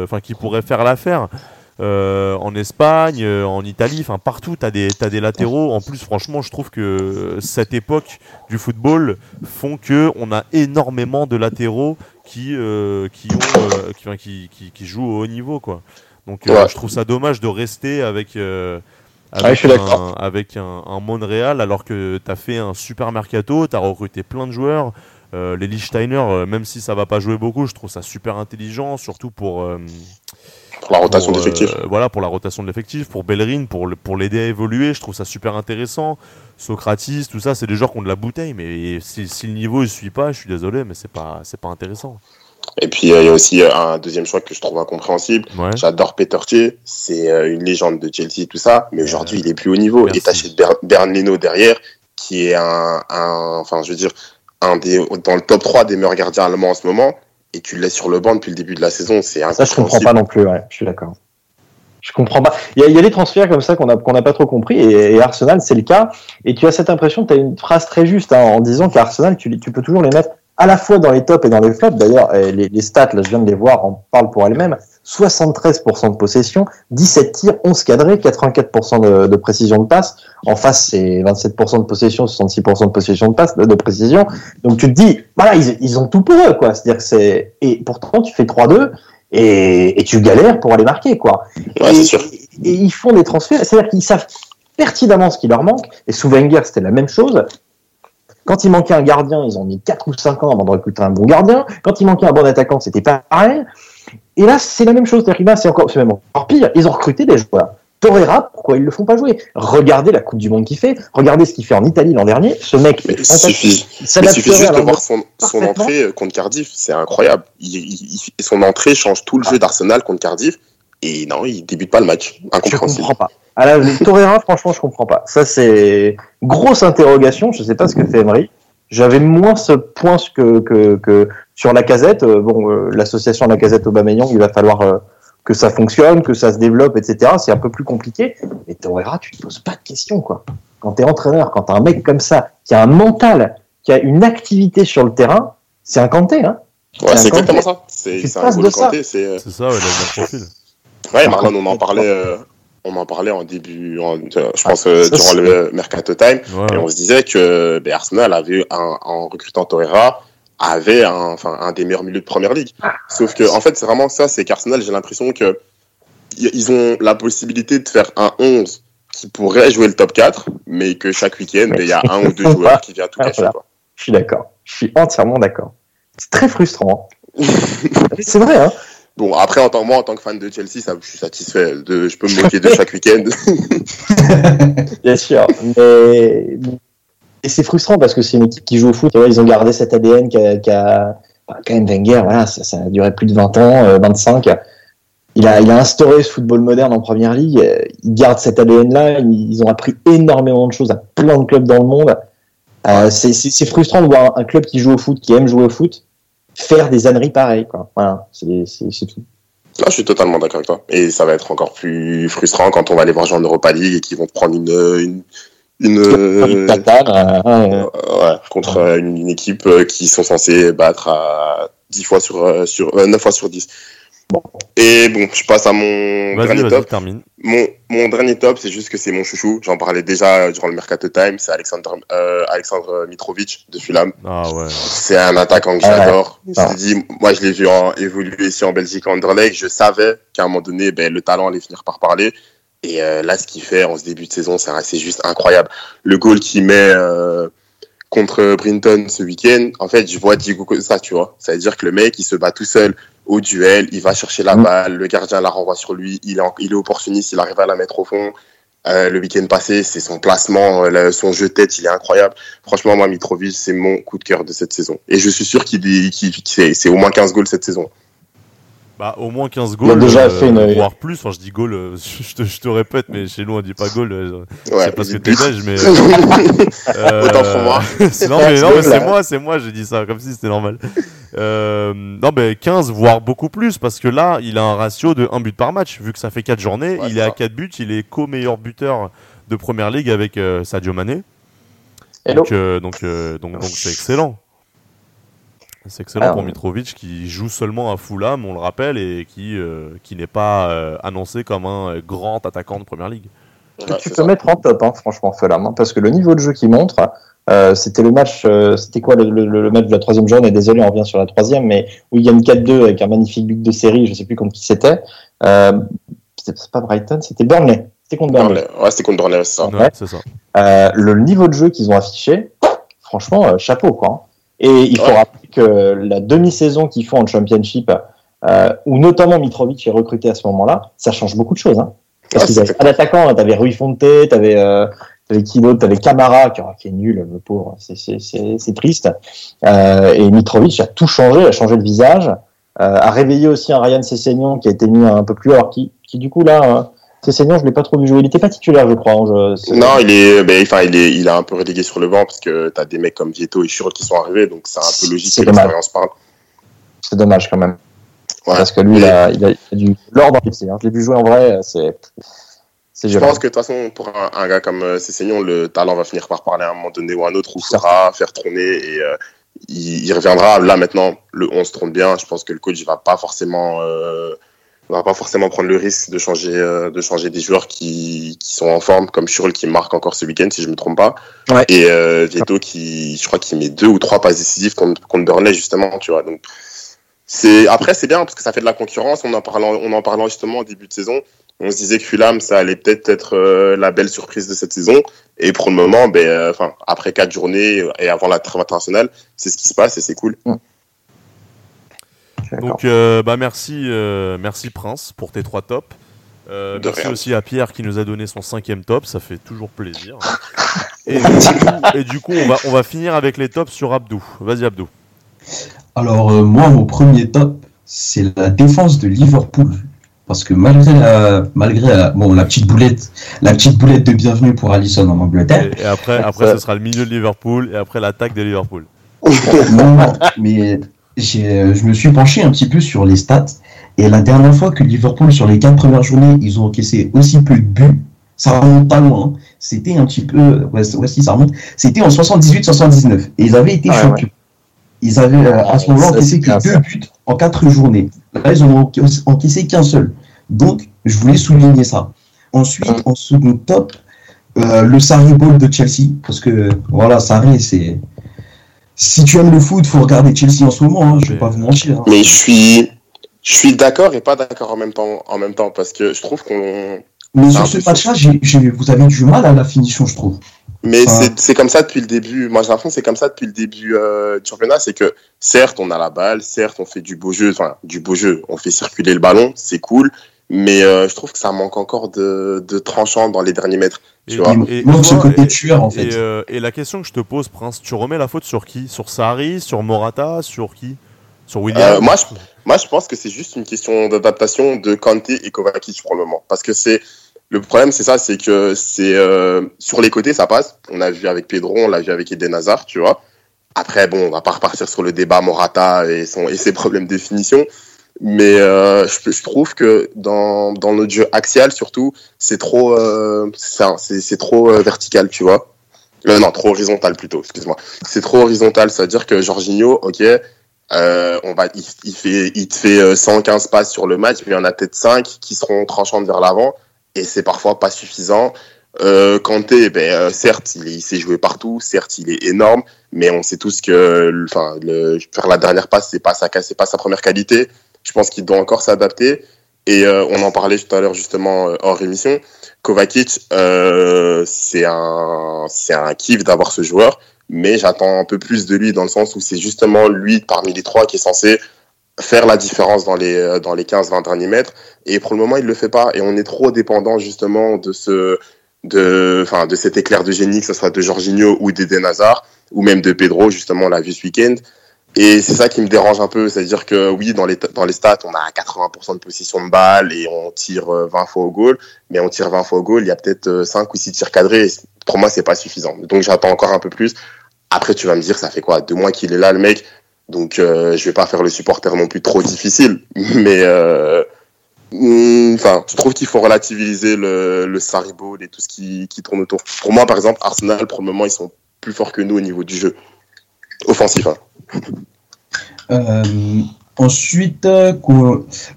Speaker 2: enfin, qui pourraient faire l'affaire. Euh, en Espagne, euh, en Italie, enfin partout, t'as des t'as des latéraux. En plus, franchement, je trouve que cette époque du football font que on a énormément de latéraux qui euh, qui ont euh, qui, qui, qui qui jouent au haut niveau, quoi. Donc,
Speaker 4: Ouais.
Speaker 2: je trouve ça dommage de rester avec
Speaker 5: Ouais,
Speaker 2: avec, un, avec un, un Montréal alors que t'as fait un super mercato, t'as recruté plein de joueurs. Les Lichtsteiner, même si ça va pas jouer beaucoup, je trouve ça super intelligent, surtout pour
Speaker 4: Pour la rotation
Speaker 2: pour, euh,
Speaker 4: d'effectifs.
Speaker 2: voilà, pour la rotation de l'effectif, pour Bellerin, pour, le- pour l'aider à évoluer, je trouve ça super intéressant. Socratis, tout ça, c'est des joueurs qui ont de la bouteille, mais si, si le niveau ne suit pas, je suis désolé, mais c'est pas, c'est pas intéressant.
Speaker 4: Et puis euh, il y a aussi euh, un deuxième choix que je trouve incompréhensible.
Speaker 2: Ouais.
Speaker 4: J'adore Peter Thiel, c'est euh, une légende de Chelsea, tout ça, mais aujourd'hui il est plus au niveau.
Speaker 2: merci.
Speaker 4: Et t'achètes Ber derrière, qui est un, un, enfin je veux dire, un des dans le top 3 des meilleurs gardiens allemands en ce moment, et tu le laisses sur le banc depuis le début de la saison, c'est
Speaker 5: Ça, je comprends pas non plus, ouais, je suis d'accord. Je comprends pas. Il y a, il y a des transferts comme ça qu'on a qu'on n'a pas trop compris et, et Arsenal c'est le cas. Et tu as cette impression, tu as une phrase très juste hein, en disant qu'Arsenal tu, tu peux toujours les mettre à la fois dans les tops et dans les flops. D'ailleurs, les, les stats, là je viens de les voir, en parlent pour elles-mêmes. 73% de possession, 17 tirs, 11 cadrés, 84% de, de précision de passe. En face, c'est 27% de possession, 66% de possession de passe, de, de précision. Donc tu te dis, voilà, ils, ils ont tout pour eux, quoi. C'est-à-dire que c'est et pourtant tu fais 3-2 et, et tu galères pour aller marquer, quoi.
Speaker 4: Ouais,
Speaker 5: et,
Speaker 4: c'est sûr.
Speaker 5: et ils font des transferts, c'est-à-dire qu'ils savent pertinemment ce qui leur manque. Et sous Wenger, c'était la même chose. Quand il manquait un gardien, ils ont mis 4 ou 5 ans avant de recruter un bon gardien. Quand il manquait un bon attaquant, c'était pareil. Et là, c'est la même chose. Là, c'est encore, c'est même encore pire. Ils ont recruté des joueurs Torreira, pourquoi ils le font pas jouer? Regardez la Coupe du Monde qu'il fait, regardez ce qu'il fait en Italie l'an dernier. Ce mec,
Speaker 4: Mais
Speaker 5: est
Speaker 4: il suffit,
Speaker 5: Il
Speaker 4: suffit juste de voir son, entrée euh, contre Cardiff, c'est incroyable. Il- il- il- son entrée change tout le jeu d'Arsenal contre Cardiff et non, il débute pas le match.
Speaker 5: Je
Speaker 4: Incompréhensible.
Speaker 5: comprends pas. À la Torreira, franchement, je comprends pas. Ça, c'est grosse interrogation. Je sais pas ce que fait Emery. J'avais moins ce point que, que, que sur la casette. bon, euh, l'association la casette Aubameyang, il va falloir euh, que ça fonctionne, que ça se développe, etc. C'est un peu plus compliqué. Mais Torreira, tu te poses pas de questions, quoi. Quand t'es entraîneur, quand t'as un mec comme ça, qui a un mental, qui a une activité sur le terrain, c'est un Kanté, hein.
Speaker 4: Ouais,
Speaker 5: C'est
Speaker 4: exactement ça. C'est un. Kanté, c'est euh,
Speaker 2: C'est ça, ouais, il a profil.
Speaker 4: Ouais, Marlon, on en parlait, euh, on en parlait en début, en- je pense euh, durant le mercato time,
Speaker 2: Ouais.
Speaker 4: et on se disait que ben, Arsenal avait un, en recrutant Torreira avait un, enfin un des meilleurs milieux de première ligue. Sauf que en fait, c'est vraiment ça, c'est qu'Arsenal, j'ai l'impression que ils ont la possibilité de faire un 11 qui pourrait jouer le top 4, mais que chaque week-end, ben, il y a un ou deux joueurs qui viennent tout
Speaker 5: Ah,
Speaker 4: cacher.
Speaker 5: voilà.
Speaker 4: Quoi.
Speaker 5: Je suis d'accord. Je suis entièrement d'accord. C'est très frustrant. hein. c'est vrai, hein.
Speaker 4: Bon, après, en tant, moi, en tant que fan de Chelsea, ça, je suis satisfait. De, je peux me moquer de chaque week-end.
Speaker 5: Bien sûr, mais c'est frustrant parce que c'est une équipe qui joue au foot. Ils ont gardé cet ADN qui a, qui a- enfin, quand même Wenger. Voilà, ça, ça a duré plus de 20 ans, euh, 25. Il a, il a instauré ce football moderne en première ligue. Euh, Ils gardent cet ADN-là. Ils ont appris énormément de choses à plein de clubs dans le monde. Euh, c'est- frustrant de voir un club qui joue au foot, qui aime jouer au foot, faire des âneries pareilles. Quoi. Voilà, c'est tout.
Speaker 4: Là, je suis totalement d'accord avec toi. Et ça va être encore plus frustrant quand on va les voir jouer en Europa League et qu'ils vont prendre une, une, une, euh,
Speaker 5: euh, euh,
Speaker 4: ouais, contre euh, une, une équipe euh, qui sont censés battre à 10 fois sur, euh, sur, euh, 9 fois sur 10.
Speaker 5: Bon.
Speaker 4: Et bon, je passe à mon dernier top.
Speaker 2: termine.
Speaker 4: Mon, mon dernier top, c'est juste que c'est mon chouchou. J'en parlais déjà durant le Mercato Time. C'est Alexandre, euh, Alexandre Mitrovic de Fulham.
Speaker 2: Ah ouais.
Speaker 4: C'est un attaquant que
Speaker 5: Ah ouais.
Speaker 4: j'adore. Je
Speaker 5: Ah.
Speaker 4: te dis, moi, je l'ai vu en, évoluer ici en Belgique, en Anderlecht. Je savais qu'à un moment donné, ben, le talent allait finir par parler. Et euh, là, ce qu'il fait en ce début de saison, c'est c'est juste incroyable. Le goal qu'il met euh, contre Brinton ce week-end, en fait, je vois Diego Costa, tu vois. Ça veut dire que le mec, il se bat tout seul au duel, il va chercher la
Speaker 5: Mm.
Speaker 4: balle, le gardien la renvoie sur lui, il est, en- il est opportuniste, il arrive à la mettre au fond. Euh, le week-end passé, c'est son placement, euh, le- son jeu de tête, il est incroyable. Franchement, moi, Mitrovic, c'est mon coup de cœur de cette saison. Et je suis sûr qu'il c'est c'est au moins 15 goals cette saison.
Speaker 2: Bah, au moins 15
Speaker 5: Il a
Speaker 2: goals,
Speaker 5: déjà
Speaker 2: euh,
Speaker 5: fait une-
Speaker 2: voire plus. Enfin, je dis goal, euh, je te, je te répète, mais chez nous, on dit pas goal. euh,
Speaker 4: Ouais,
Speaker 2: c'est parce que t'es belge, mais. euh,
Speaker 4: Autant pour moi.
Speaker 2: non, mais, non, mais c'est moi, c'est moi, j'ai dit ça, comme si c'était normal. Euh, non, mais 15, voire beaucoup plus, parce que là, il a un ratio de 1 but par match. Vu que ça fait 4 journées,
Speaker 4: Ouais,
Speaker 2: il est à
Speaker 4: ça.
Speaker 2: 4 buts, il est co-meilleur buteur de première ligue avec euh, Sadio Mané.
Speaker 5: Hello.
Speaker 2: Donc, euh, donc, euh, donc, donc c'est excellent. C'est excellent
Speaker 5: Ah,
Speaker 2: pour. Mitrovic qui joue seulement à Fulham, on le rappelle, et qui, euh, qui n'est pas euh, annoncé comme un euh, grand attaquant de première ligue.
Speaker 4: Ouais,
Speaker 5: tu peux
Speaker 4: ça.
Speaker 5: mettre en top, hein, franchement, Fulham, hein, parce que le niveau de jeu qu'il montre, euh, c'était le match, euh, c'était quoi le, le- le match de la troisième journée? Désolé, on revient sur la troisième, mais où il gagne 4-2 avec un magnifique but de série, je sais plus contre qui c'était. Euh, c'était c'est pas Brighton, c'était Burnley. C'était contre Burnley.
Speaker 4: Burnley. Ouais, c'était contre Burnley, c'est ça.
Speaker 2: Ouais,
Speaker 5: Ouais.
Speaker 2: c'est ça.
Speaker 5: Euh, le niveau de jeu qu'ils ont affiché, franchement, euh, chapeau quoi. hein. Et il faut
Speaker 4: Ouais.
Speaker 5: rappeler que la demi-saison qu'ils font en Championship, euh, où notamment Mitrovic est recruté à ce moment-là, ça change beaucoup de choses. Hein. Parce
Speaker 4: Ouais,
Speaker 5: qu'ils avaient pas d'attaquant, hein. t'avais Rui Fonte, t'avais euh, qui d'autre, t'avais Camara qui, qui est nul, le pauvre, c'est triste. Euh, et Mitrovic a tout changé, a changé de visage, euh, a réveillé aussi un Ryan Sessegnon qui a été mis un peu plus haut, qui qui du coup là, euh, Sessegnon je l'ai pas trop vu jouer, il était pas titulaire je crois. hein, je- c'est-
Speaker 4: Non, il est, ben, enfin, il est, il a un peu relégué sur le banc parce que t'as des mecs comme Vieto et Schürrle qui sont arrivés, donc c'est un peu logique
Speaker 5: C'est
Speaker 4: que l'expérience parle.
Speaker 5: C'est dommage quand même.
Speaker 4: Ouais.
Speaker 5: Parce que lui, il a, il a, du l'or dans le pied, hein. Je l'ai vu jouer en vrai, c'est. C'est
Speaker 4: Je pense que de toute façon, pour un, un gars comme euh, Cessignon, le talent va finir par parler à un moment donné ou à un autre, où il faudra faire tourner et euh, il, il reviendra. Là maintenant, le 11 tourne bien. Je pense que le coach il va pas forcément, euh, va pas forcément prendre le risque de changer, euh, de changer des joueurs qui, qui sont en forme, comme Schürrle qui marque encore ce week-end si je me trompe pas,
Speaker 5: Ouais.
Speaker 4: et euh, Vieto qui, je crois qu'il met deux ou trois passes décisives contre, contre Burnley justement, tu vois. Donc c'est après c'est bien parce que ça fait de la concurrence. On en parlant, on en parlant justement au début de saison. On se disait que Fulham, ça allait peut-être être euh, la belle surprise de cette saison. Et pour le moment, ben, enfin, après quatre journées et avant la trêve internationale, c'est ce qui se passe et c'est cool.
Speaker 2: Donc, euh, bah merci, euh, merci Prince pour tes trois tops. Euh, merci
Speaker 4: rien.
Speaker 2: aussi à Pierre qui nous a donné son cinquième top, ça fait toujours plaisir. et, du coup, et du coup, on va, on va finir avec les tops sur Abdou. Vas-y Abdou.
Speaker 3: Alors, euh, moi, mon premier top, c'est la défense de Liverpool. Parce que malgré la, malgré la, bon, la petite boulette, la petite boulette de bienvenue pour Allison en Angleterre,
Speaker 2: Et, et après, après, ce sera le milieu de Liverpool et après l'attaque de Liverpool.
Speaker 3: non, mais je me suis penché un petit peu sur les stats. Et la dernière fois que Liverpool, sur les quatre premières journées, ils ont encaissé aussi peu de buts, ça remonte pas loin. hein. C'était un petit peu, ouais, si, ça remonte. C'était en 78-79. Et ils avaient été
Speaker 5: Ouais,
Speaker 3: champions. Ils avaient euh, à ce moment
Speaker 5: Ça,
Speaker 3: encaissé que deux buts en quatre journées. Là, ils ont enca- encaissé qu'un seul. Donc, je voulais souligner ça. Ensuite, en second top, euh, le Sarri Ball de Chelsea. Parce que, voilà, Sarri, c'est. Si tu aimes le foot, faut regarder Chelsea en ce moment, hein, je vais pas vous mentir. hein.
Speaker 4: Mais je suis, je suis d'accord et pas d'accord en même temps, en même temps, parce que je trouve qu'on,
Speaker 3: Mais
Speaker 4: C'est
Speaker 3: sur ce match-là, j'ai- j'ai- vous avez du mal à la finition, je trouve.
Speaker 4: mais
Speaker 3: Enfin-
Speaker 4: c'est, c'est comme ça depuis le début. Moi, j'ai l'impression c'est comme ça depuis le début euh, du championnat. C'est que certes, on a la balle, certes, on fait du beau jeu, enfin, du beau jeu. On fait circuler le ballon, c'est cool. Mais euh, je trouve que ça manque encore de, de tranchant dans les derniers mètres. Tu
Speaker 2: Et-
Speaker 4: vois.
Speaker 3: Ce côté
Speaker 2: et-
Speaker 3: tueur, en
Speaker 2: Et,
Speaker 3: fait.
Speaker 2: euh, et la question que je te pose, Prince, tu remets la faute sur qui? Sur Sarri, sur Morata, sur qui? Sur William?
Speaker 4: Euh, moi, je, moi, je pense que c'est juste une question d'adaptation de Kanté et Kovacic pour le moment. Parce que c'est le problème, c'est ça, c'est que c'est euh, sur les côtés, ça passe. On a vu avec Pedro, on l'a vu avec Eden Hazard, tu vois. Après, bon, on va pas repartir sur le débat Morata et, son, et ses problèmes de finition. Mais euh, je, trouve que dans, dans notre jeu axial, surtout, c'est trop, euh, c'est trop euh, vertical, tu vois. Euh, non, trop horizontal plutôt, excuse-moi. C'est trop horizontal, c'est-à-dire que Jorginho, ok, euh, on va, il, il fait, il te fait euh, 115 passes sur le match, mais il y en a peut-être 5 qui seront tranchantes vers l'avant, et c'est parfois pas suffisant. Euh, Kanté, ben, certes, il, il sait jouer partout, certes, il est énorme, mais on sait tous que, enfin, faire la dernière passe, c'est pas sa, pas sa première qualité. Je pense qu'il doit encore s'adapter. Et euh, on en parlait tout à l'heure justement euh, hors émission. Kovacic, euh, c'est un, c'est un kiff d'avoir ce joueur, mais j'attends un peu plus de lui dans le sens où c'est justement lui parmi les trois qui est censé faire la différence dans les dans les 15-20 derniers mètres. Et pour le moment, il le fait pas. Et on est trop dépendant justement de ce de, enfin, de cet éclair de génie, que ce soit de Jorginho ou d'Eden Hazard, ou même de Pedro, justement, on l'a vu ce week-end. Et c'est ça qui me dérange un peu, c'est-à-dire que oui, dans les, dans les stats, on a 80% de possession de balle et on tire euh, 20 fois au goal, mais on tire 20 fois au goal, il y a peut-être euh, 5 ou 6 tirs cadrés, pour moi, c'est pas suffisant. Donc j'attends encore un peu plus. Après, tu vas me dire, ça fait quoi? Deux mois qu'il est là, le mec, donc euh, je vais pas faire le supporter non plus trop difficile, mais euh, hmm, enfin, je trouve qu'il faut relativiser le, le Sarri Ball et tout ce qui, qui tourne autour? Pour moi, par exemple, Arsenal, pour le moment, ils sont plus forts que nous au niveau du jeu offensif. Hein.
Speaker 3: Euh, ensuite, euh,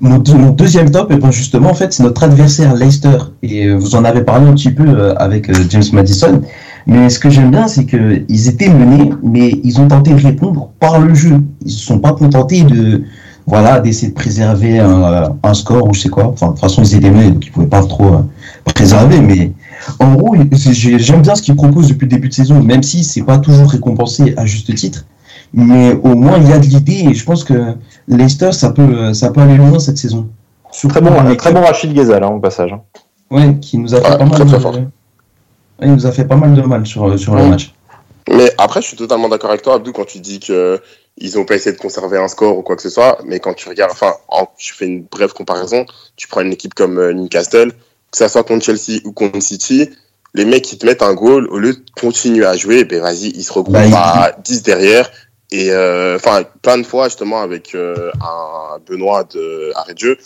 Speaker 3: mon, deux- mon deuxième top, eh ben, justement, en fait, c'est notre adversaire Leicester. Et euh, vous en avez parlé un petit peu avec James Madison. Mais ce que j'aime bien, c'est qu'ils étaient menés, mais ils ont tenté de répondre par le jeu. Ils se sont pas contentés de, voilà, d'essayer de préserver un, un score ou je sais quoi. Enfin, de toute façon, ils étaient menés, donc ils pouvaient pas trop préserver. Mais en gros, j'ai- j'aime bien ce qu'ils proposent depuis le début de saison, même si c'est pas toujours récompensé à juste titre mais au moins il y a de l'idée et je pense que Leicester ça peut ça peut aller loin cette saison. Surtout
Speaker 5: Très bon,
Speaker 3: avec-
Speaker 5: très bon Rachid Ghezal hein, au passage. hein.
Speaker 3: Ouais, qui nous a fait
Speaker 4: Ouais,
Speaker 3: pas mal
Speaker 4: très,
Speaker 3: de
Speaker 4: très fort.
Speaker 3: Ouais, il nous a fait pas mal de mal sur sur le match.
Speaker 4: Mais après, je suis totalement d'accord avec toi, Abdou, quand tu dis que ils ont pas essayé de conserver un score ou quoi que ce soit. Mais quand tu regardes, enfin, en- je fais une brève comparaison. Tu prends une équipe comme euh, Newcastle, que ça soit contre Chelsea ou contre City, les mecs qui te mettent un goal, au lieu de continuer à jouer, ben vas-y, ils se regroupent
Speaker 3: Bah,
Speaker 4: à 10 derrière. Et euh, enfin, plein de fois justement avec euh, un Benoît de arrêt de jeu,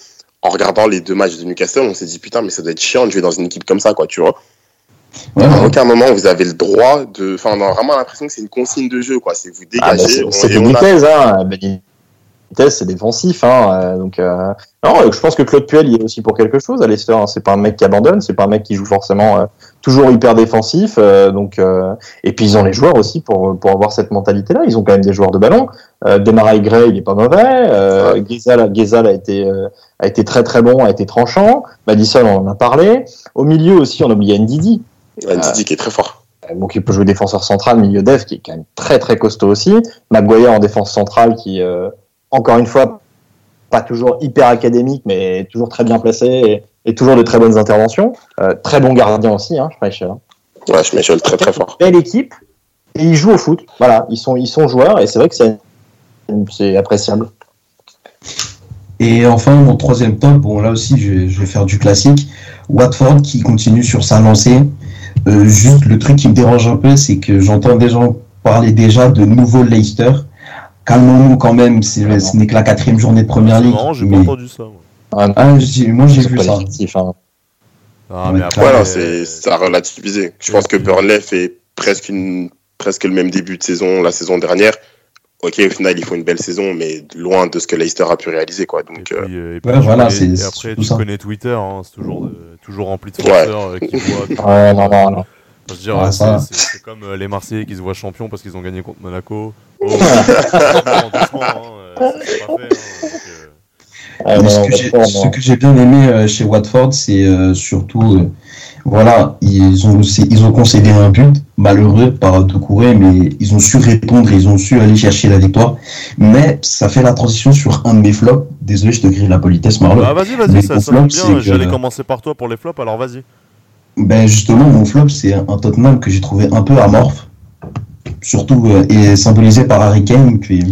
Speaker 4: en regardant les deux matchs de Newcastle, on s'est dit putain, mais ça doit être chiant de jouer dans une équipe comme ça, quoi, tu vois.
Speaker 3: Ouais,
Speaker 4: À aucun moment vous avez le droit de. Enfin, on a vraiment l'impression que c'est une consigne de jeu, quoi. C'est vous
Speaker 5: Ah, bah,
Speaker 4: dégagez.
Speaker 5: c'est
Speaker 4: et on a-
Speaker 5: hein. C'est défensif, hein. euh, Donc, euh, non, je pense que Claude Puel y est aussi pour quelque chose à Leicester. hein. C'est pas un mec qui abandonne, c'est pas un mec qui joue forcément euh, toujours hyper défensif. euh, donc, euh, et puis ils ont les joueurs aussi pour pour avoir cette mentalité-là. Ils ont quand même des joueurs de ballon. Euh, Demarai Gray, il est pas mauvais. Euh, Ghezal a été euh, a été très très bon, a été tranchant. Madison, on en a parlé. Au milieu aussi, on a oublié Ndidi.
Speaker 4: Ndidi qui est très fort.
Speaker 5: Donc il peut jouer défenseur central, milieu def, qui est quand même très très costaud aussi. Maguire en défense centrale, qui euh, encore une fois pas toujours hyper académique, mais toujours très bien placé et, et toujours de très bonnes interventions. Euh, très bon gardien aussi, hein, Schmeichel. hein.
Speaker 4: Ouais, Schmeichel, très très fort.
Speaker 5: Belle équipe et ils jouent au foot. Voilà, ils sont, ils sont joueurs et c'est vrai que c'est, c'est appréciable.
Speaker 3: Et enfin, mon troisième top, bon là aussi je vais, je vais faire du classique. Watford qui continue sur sa lancée. Euh, juste le truc qui me dérange un peu, c'est que j'entends des gens parler déjà de nouveau Leicester. Calmons-nous quand même, c'est- ce n'est que la quatrième journée de première ligue.
Speaker 2: marrant, j'ai
Speaker 3: mais-
Speaker 2: pas entendu ça. moi.
Speaker 5: Ah, non,
Speaker 3: Ah, j'ai- moi j'ai vu ça.
Speaker 5: hein.
Speaker 2: Ah, mais après,
Speaker 3: ouais,
Speaker 4: Voilà,
Speaker 2: euh,
Speaker 4: c'est ça a relativisé. Je pense que Burnley fait presque une presque le même début de saison la saison dernière. Ok, au final, ils font une belle saison, mais loin de ce que Leicester a pu réaliser, quoi.
Speaker 2: Et puis,
Speaker 4: euh,
Speaker 2: euh, et puis
Speaker 3: Ouais,
Speaker 2: tu
Speaker 3: voilà,
Speaker 2: connais-
Speaker 3: c'est-
Speaker 2: et
Speaker 3: c'est
Speaker 2: après,
Speaker 3: tout
Speaker 2: tu
Speaker 3: ça.
Speaker 2: connais Twitter, hein, c'est toujours, de- toujours rempli de
Speaker 4: Ouais.
Speaker 2: euh, qui voient.
Speaker 5: Ouais, non, non, non.
Speaker 3: Ouais,
Speaker 2: euh, c'est- comme euh, les Marseillais qui se voient champions parce qu'ils ont gagné contre Monaco. Oh, hein, euh,
Speaker 3: ce que j'ai- bien aimé euh, chez Watford, c'est euh, surtout, euh, voilà, ils ont, ils ont concédé un but malheureux par Doucouré, mais ils ont su répondre, ils ont su aller chercher la victoire. Mais ça fait la transition sur un de mes flops. Désolé, je te grille la politesse, Marlon.
Speaker 2: Ah, vas-y, vas-y, ça, ça
Speaker 3: flop,
Speaker 2: bien. J'allais commencer par toi pour les flops, alors vas-y.
Speaker 3: Ben justement, mon flop, c'est un Tottenham que j'ai trouvé un peu amorphe, surtout euh, et symbolisé par Harry Kane. Qui,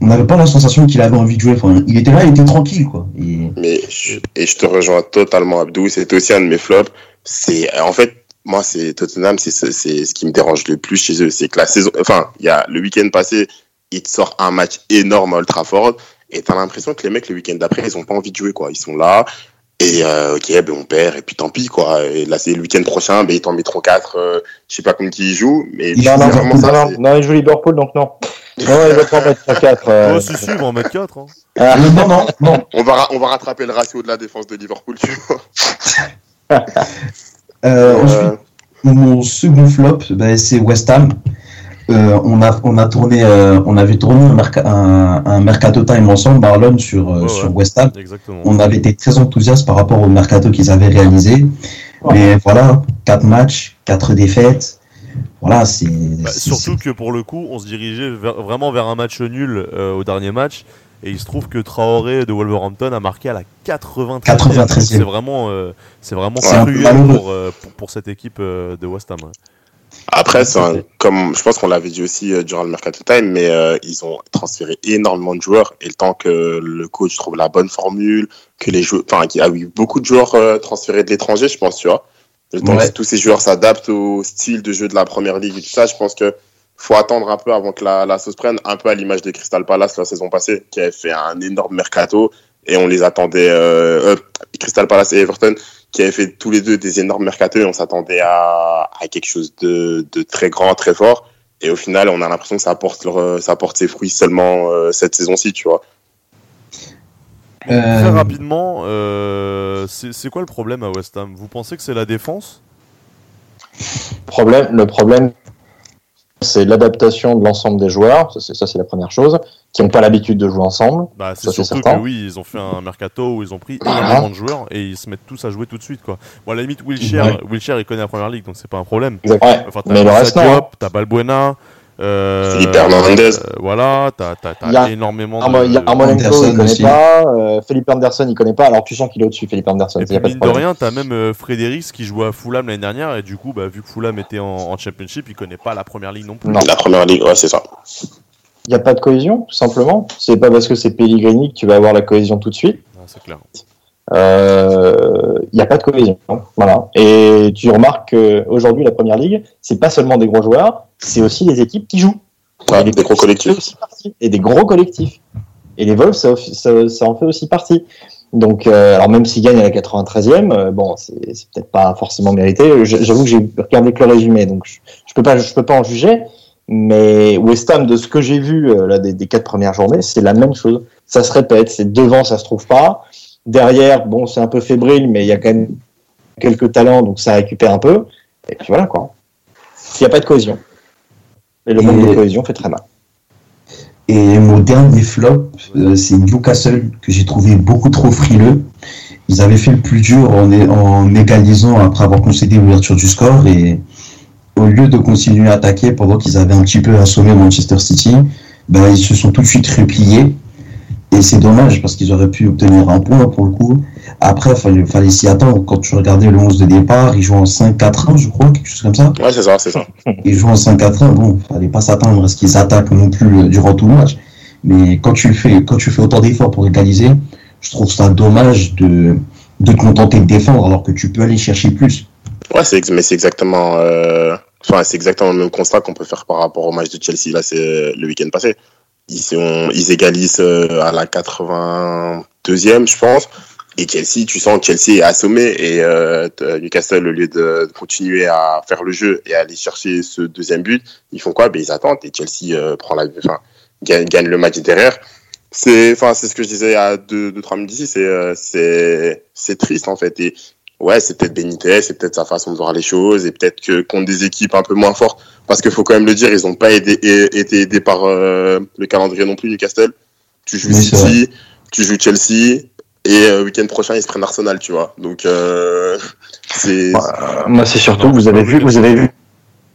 Speaker 3: on n'avait pas la sensation qu'il avait envie de jouer. Il était là, il était tranquille, quoi. Et,
Speaker 4: mais je- et je te rejoins totalement, Abdou. C'était aussi un de mes flops. C'est en fait, moi, c'est Tottenham, c'est c'est c'est ce qui me dérange le plus chez eux, c'est que la saison, enfin, y a le week-end passé, ils te sortent un match énorme à Old Trafford, et t'as l'impression que les mecs le week-end d'après, ils ont pas envie de jouer, quoi. Ils sont là. Et euh, ok, ben on perd, et puis tant pis, quoi. Et là, c'est le week-end prochain, ben ils t'en mettront quatre. euh, je sais pas contre qui ils jouent, mais
Speaker 3: Il
Speaker 5: Non, non, non,
Speaker 4: ça.
Speaker 5: non, non, il joue Liverpool, donc non. Non, il va en mettre 4.
Speaker 2: Oh, si, si, ils vont en mettre 4. Hein.
Speaker 5: Ah,
Speaker 3: Euh, non, non, non.
Speaker 4: On va, ra- on va rattraper le ratio de la défense de Liverpool, tu vois.
Speaker 3: Euh,
Speaker 4: Euh,
Speaker 3: ensuite, mon second flop, ben, c'est West Ham. Euh, on, a, on, a tourné, euh, on avait tourné un, merca- un, un Mercato Time ensemble, Marlon, sur, euh,
Speaker 2: Ouais, ouais.
Speaker 3: sur West Ham.
Speaker 2: Exactement.
Speaker 3: On avait été très enthousiastes par rapport au mercato qu'ils avaient réalisé. Mais voilà, quatre matchs, quatre défaites. Voilà, c'est.
Speaker 2: Bah, surtout que pour le coup, on se dirigeait vers- vraiment vers un match nul au dernier match. Et il se trouve que Traoré de Wolverhampton a marqué à la 93e.
Speaker 3: 93e.
Speaker 2: Donc C'est vraiment, c'est vraiment
Speaker 3: peu
Speaker 2: cruel pour, pour, pour cette équipe de West Ham. ouais.
Speaker 4: Après, c'est un- comme je pense qu'on l'avait dit aussi euh, durant le Mercato Time, mais euh, ils ont transféré énormément de joueurs et le temps que le coach trouve la bonne formule, que les joueurs, enfin, qu'il y a eu beaucoup de joueurs euh, transférés de l'étranger, je pense, tu vois. Le temps
Speaker 3: Ouais.
Speaker 4: que tous ces joueurs s'adaptent au style de jeu de la première ligue et tout ça, je pense que faut attendre un peu avant que la, la sauce prenne, un peu à l'image de Crystal Palace la saison passée, qui avait fait un énorme mercato et on les attendait, euh, Crystal Palace et Everton, qui avaient fait tous les deux des énormes mercato et on s'attendait à, à quelque chose de, de très grand, très fort. Et au final, on a l'impression que ça apporte, leur, ça apporte ses fruits seulement euh, cette saison-ci, tu vois.
Speaker 2: Très
Speaker 3: Euh,
Speaker 2: rapidement, euh, c'est c'est quoi le problème à West Ham? Vous pensez que c'est la défense?
Speaker 5: Problème, le problème, c'est l'adaptation de l'ensemble des joueurs. Ça, c'est, la première chose. Qui n'ont pas l'habitude de jouer ensemble.
Speaker 2: bah, C'est surtout
Speaker 5: certain.
Speaker 2: que oui, ils ont fait un mercato où ils ont pris énormément de joueurs et ils se mettent tous à jouer tout de suite. Quoi. Bon, à la limite,
Speaker 3: Ouais.
Speaker 2: Wilshere il connaît la première ligue donc c'est pas un problème. Enfin,
Speaker 5: Mais le reste.
Speaker 2: Diop, t'as Balbuena, euh,
Speaker 4: Philippe Hernandez.
Speaker 2: euh, voilà, t'as t'as- t'as
Speaker 5: Il y a
Speaker 2: énormément de.
Speaker 5: Il y a Armolenko, il connaît
Speaker 3: aussi.
Speaker 5: pas. euh, Philippe Anderson, il connaît pas. Alors tu sens qu'il est au-dessus, Philippe Anderson.
Speaker 2: Et
Speaker 5: y
Speaker 2: puis
Speaker 5: a pas de
Speaker 2: mine de
Speaker 5: problème.
Speaker 2: rien, t'as même euh, Fredericks qui jouait à Fulham l'année dernière et du coup, bah, vu que Fulham était en, en Championship, il connaît pas la première ligue non plus.
Speaker 5: Non.
Speaker 4: La première ligue, ouais, c'est ça.
Speaker 5: Il n'y a pas de cohésion, tout simplement. C'est pas parce que c'est Pellegrini que tu vas avoir la cohésion tout de suite.
Speaker 2: Ah, c'est clair.
Speaker 5: Euh, Il n'y a pas de cohésion. Voilà. Et tu remarques qu'aujourd'hui, la première ligue, c'est pas seulement des gros joueurs, c'est aussi des équipes qui jouent.
Speaker 4: Ouais,
Speaker 5: Et
Speaker 4: des gros collectifs.
Speaker 5: Et des gros collectifs. Et les Wolves, ça, ça- ça en fait aussi partie. Donc, euh, alors même s'ils gagnent à la 93e, euh, bon, c'est peut-être pas forcément mérité. J'avoue que j'ai regardé que le résumé, donc je, je peux pas, je peux pas en juger. Mais West Ham, de ce que j'ai vu euh, là des, des quatre premières journées, c'est la même chose. Ça se répète. C'est devant, ça se trouve pas. Derrière, bon, c'est un peu fébrile, mais il y a quand même quelques talents, donc ça récupère un peu. Et puis voilà quoi. Il n'y a pas de cohésion. Et le manque de cohésion fait très mal.
Speaker 3: Et mon dernier flop, euh, c'est Newcastle que j'ai trouvé beaucoup trop frileux. Ils avaient fait le plus dur en, en égalisant après avoir concédé l'ouverture du score et au lieu de continuer à attaquer pendant qu'ils avaient un petit peu assommé Manchester City, ben, ils se sont tout de suite repliés. Et c'est dommage parce qu'ils auraient pu obtenir un point pour le coup. Après, fallait, fallait s'y attendre. Quand tu regardais le 11 de départ, il joue en 5-4-1, je crois, quelque chose comme ça.
Speaker 4: Ouais, c'est ça, c'est ça.
Speaker 3: Ils jouent en 5-4-1. Bon, fallait pas s'attendre à ce qu'ils attaquent non plus euh, durant tout le match. Mais quand tu fais, quand tu fais autant d'efforts pour égaliser, je trouve ça dommage de, de te contenter de défendre alors que tu peux aller chercher plus.
Speaker 4: Ouais, c'est, mais c'est exactement, euh, enfin, c'est exactement le même constat qu'on peut faire par rapport au match de Chelsea, là, c'est euh, le week-end passé. Ils, égalisent euh, à la 82e, je pense. Et Chelsea, tu sens Chelsea est assommé et euh, Newcastle, au lieu de continuer à faire le jeu et aller chercher ce deuxième but, ils font quoi? Ben, Ils attendent et Chelsea euh, prend la, enfin, gagne, le match derrière. C'est, ce que je disais à deux, deux trois minutes ici. C'est, euh, c'est, c'est triste en fait. Ouais, c'est peut-être Benitez, c'est peut-être sa façon de voir les choses et peut-être que contre des équipes un peu moins fortes, parce qu'il faut quand même le dire, ils n'ont pas aidé, été aidés par euh, le calendrier non plus Newcastle. Tu joues oui, City, tu joues Chelsea et euh, week-end prochain ils se prennent Arsenal, tu vois. Donc euh, c'est.
Speaker 5: Bah, moi, c'est surtout vous avez vu, vous avez vu,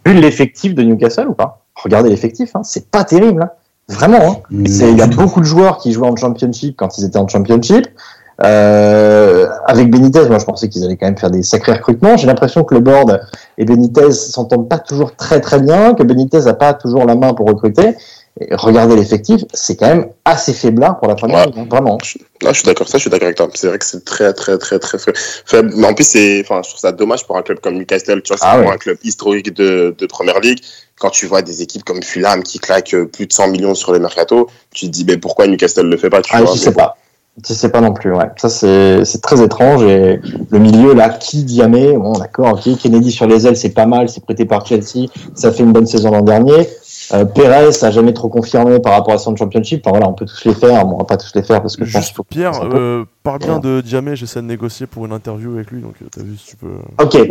Speaker 5: vu l'effectif de Newcastle ou pas? Regardez l'effectif, hein, c'est pas terrible. Hein. Vraiment, hein. il y a beaucoup de joueurs qui jouaient en Championship quand ils étaient en Championship. Euh, avec Benitez, moi je pensais qu'ils allaient quand même faire des sacrés recrutements. J'ai l'impression que le board et Benitez s'entendent pas toujours très très bien, que Benitez a pas toujours la main pour recruter. Et regardez l'effectif, c'est quand même assez faiblard pour la première
Speaker 4: ouais.
Speaker 5: ligue, vraiment.
Speaker 4: Non, je suis d'accord, ça, je suis d'accord avec toi. C'est vrai que c'est très, très, très, très faible. Mais en plus, c'est, enfin, je trouve ça dommage pour un club comme Newcastle, tu vois, c'est ah, ouais. un club historique de, de première ligue. Quand tu vois des équipes comme Fulham qui claquent plus de 100 millions sur le mercato, tu te dis, mais pourquoi Newcastle le fait pas, tu
Speaker 5: ah,
Speaker 4: vois.
Speaker 5: Je sais pas. Je sais pas non plus, ouais. Ça, c'est, très étrange. Et le milieu, là, qui Diamé, bon, d'accord, ok. Kennedy sur les ailes, c'est pas mal, c'est prêté par Chelsea. Ça fait une bonne saison l'an dernier. Euh, Perez a jamais trop confirmé par rapport à son championship. Enfin, voilà, on peut tous les faire. Bon, on va pas tous les faire parce que je
Speaker 2: Juste,
Speaker 5: pense
Speaker 2: Pierre, euh, parle bien de Diamé. J'essaie de négocier pour une interview avec lui. Donc, t'as vu si tu peux.
Speaker 5: Ok.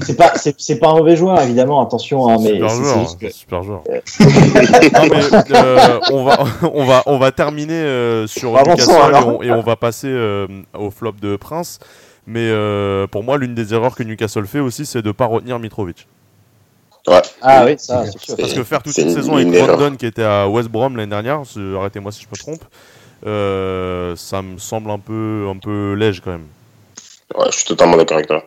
Speaker 5: c'est pas, c'est, pas un mauvais joueur, évidemment. Attention, hein, mais
Speaker 2: super joueur,
Speaker 5: que...
Speaker 2: super joueur. non, mais, euh, on va, on va, on va terminer euh, sur Newcastle et on, et on va passer euh, au flop de Prince. Mais euh, pour moi, l'une des erreurs que Newcastle fait aussi, c'est de pas retenir Mitrovic.
Speaker 4: Ouais.
Speaker 5: Ah oui, ça, c'est sûr.
Speaker 2: Parce que faire toute une, une saison avec Brandon qui était à West Brom l'année dernière, arrêtez-moi si je me trompe, euh, ça me semble un peu, un peu léger quand même.
Speaker 4: Ouais, je suis totalement d'accord avec toi.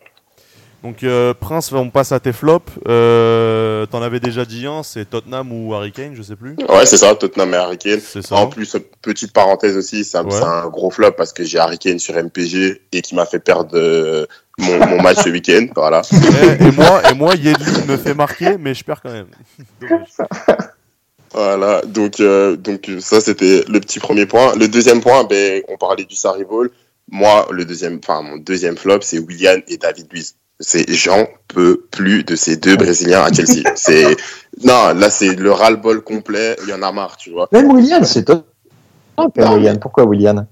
Speaker 2: Donc euh, Prince, on passe à tes flops. Euh, T'en avais déjà dit un, c'est Tottenham ou Harry Kane, je sais plus.
Speaker 4: Ouais, c'est ça, Tottenham et Harry Kane.
Speaker 2: Ça.
Speaker 4: En plus, petite parenthèse aussi, c'est
Speaker 2: Ouais.
Speaker 4: un gros flop parce que j'ai Harry Kane sur MPG et qui m'a fait perdre euh, mon, mon match ce week-end. Voilà.
Speaker 2: Et, et moi, et moi, Yedlin me fait marquer, mais je perds quand même.
Speaker 4: Voilà, donc, euh, donc ça c'était le petit premier point. Le deuxième point, ben, on parlait du Sarrival. Moi, le deuxième, enfin mon deuxième flop, c'est William et David Luiz. C'est j'en peux plus de ces deux Brésiliens à Chelsea. C'est non, là c'est le ras-le-bol complet. Il y en a marre, tu vois.
Speaker 5: Même William, c'est top.
Speaker 4: Non,
Speaker 5: William. Pourquoi William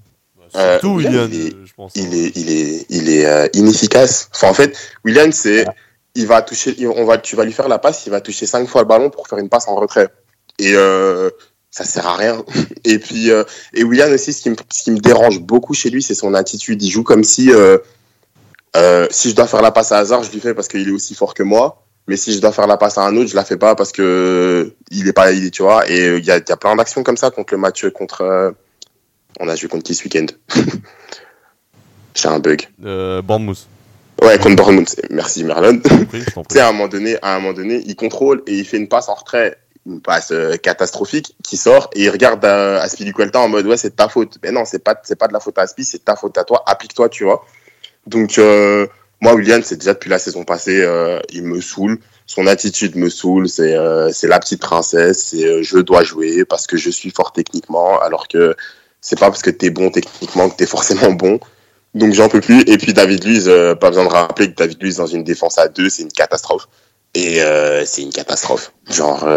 Speaker 2: Euh, Surtout William,
Speaker 4: il est,
Speaker 2: je pense.
Speaker 4: il est, il est, il est euh, inefficace. Enfin, en fait, William, c'est, il va toucher, on va, tu vas lui faire la passe, il va toucher cinq fois le ballon pour faire une passe en retrait. Et euh, ça sert à rien. Et puis, euh, et William aussi, ce qui, me, ce qui me dérange beaucoup chez lui, c'est son attitude. Il joue comme si, euh, euh, si je dois faire la passe à hasard, je lui fais parce qu'il est aussi fort que moi. Mais si je dois faire la passe à un autre, je la fais pas parce que il est pas, il est, tu vois. Et il y a, y a plein d'actions comme ça contre le match contre. euh, on a joué contre qui ce week-end? J'ai un bug.
Speaker 2: Euh, Bournemouth.
Speaker 4: Ouais, contre Bournemouth. Merci Merlon. Tu sais, à un moment donné, à un moment donné, il contrôle et il fait une passe en retrait, une passe euh, catastrophique qui sort et il regarde euh, Aspilicueta en mode ouais c'est de ta faute. Mais non, c'est pas c'est pas de la faute à Aspi, c'est de ta faute à toi. Applique-toi, tu vois. Donc euh, moi, William, c'est déjà depuis la saison passée, euh, il me saoule. Son attitude me saoule. C'est euh, c'est la petite princesse. C'est euh, je dois jouer parce que je suis fort techniquement, alors que c'est pas parce que t'es bon techniquement que t'es forcément bon. Donc j'en peux plus. Et puis David Luiz, euh, pas besoin de rappeler que David Luiz dans une défense à deux, c'est une catastrophe. Et euh, c'est une catastrophe. Genre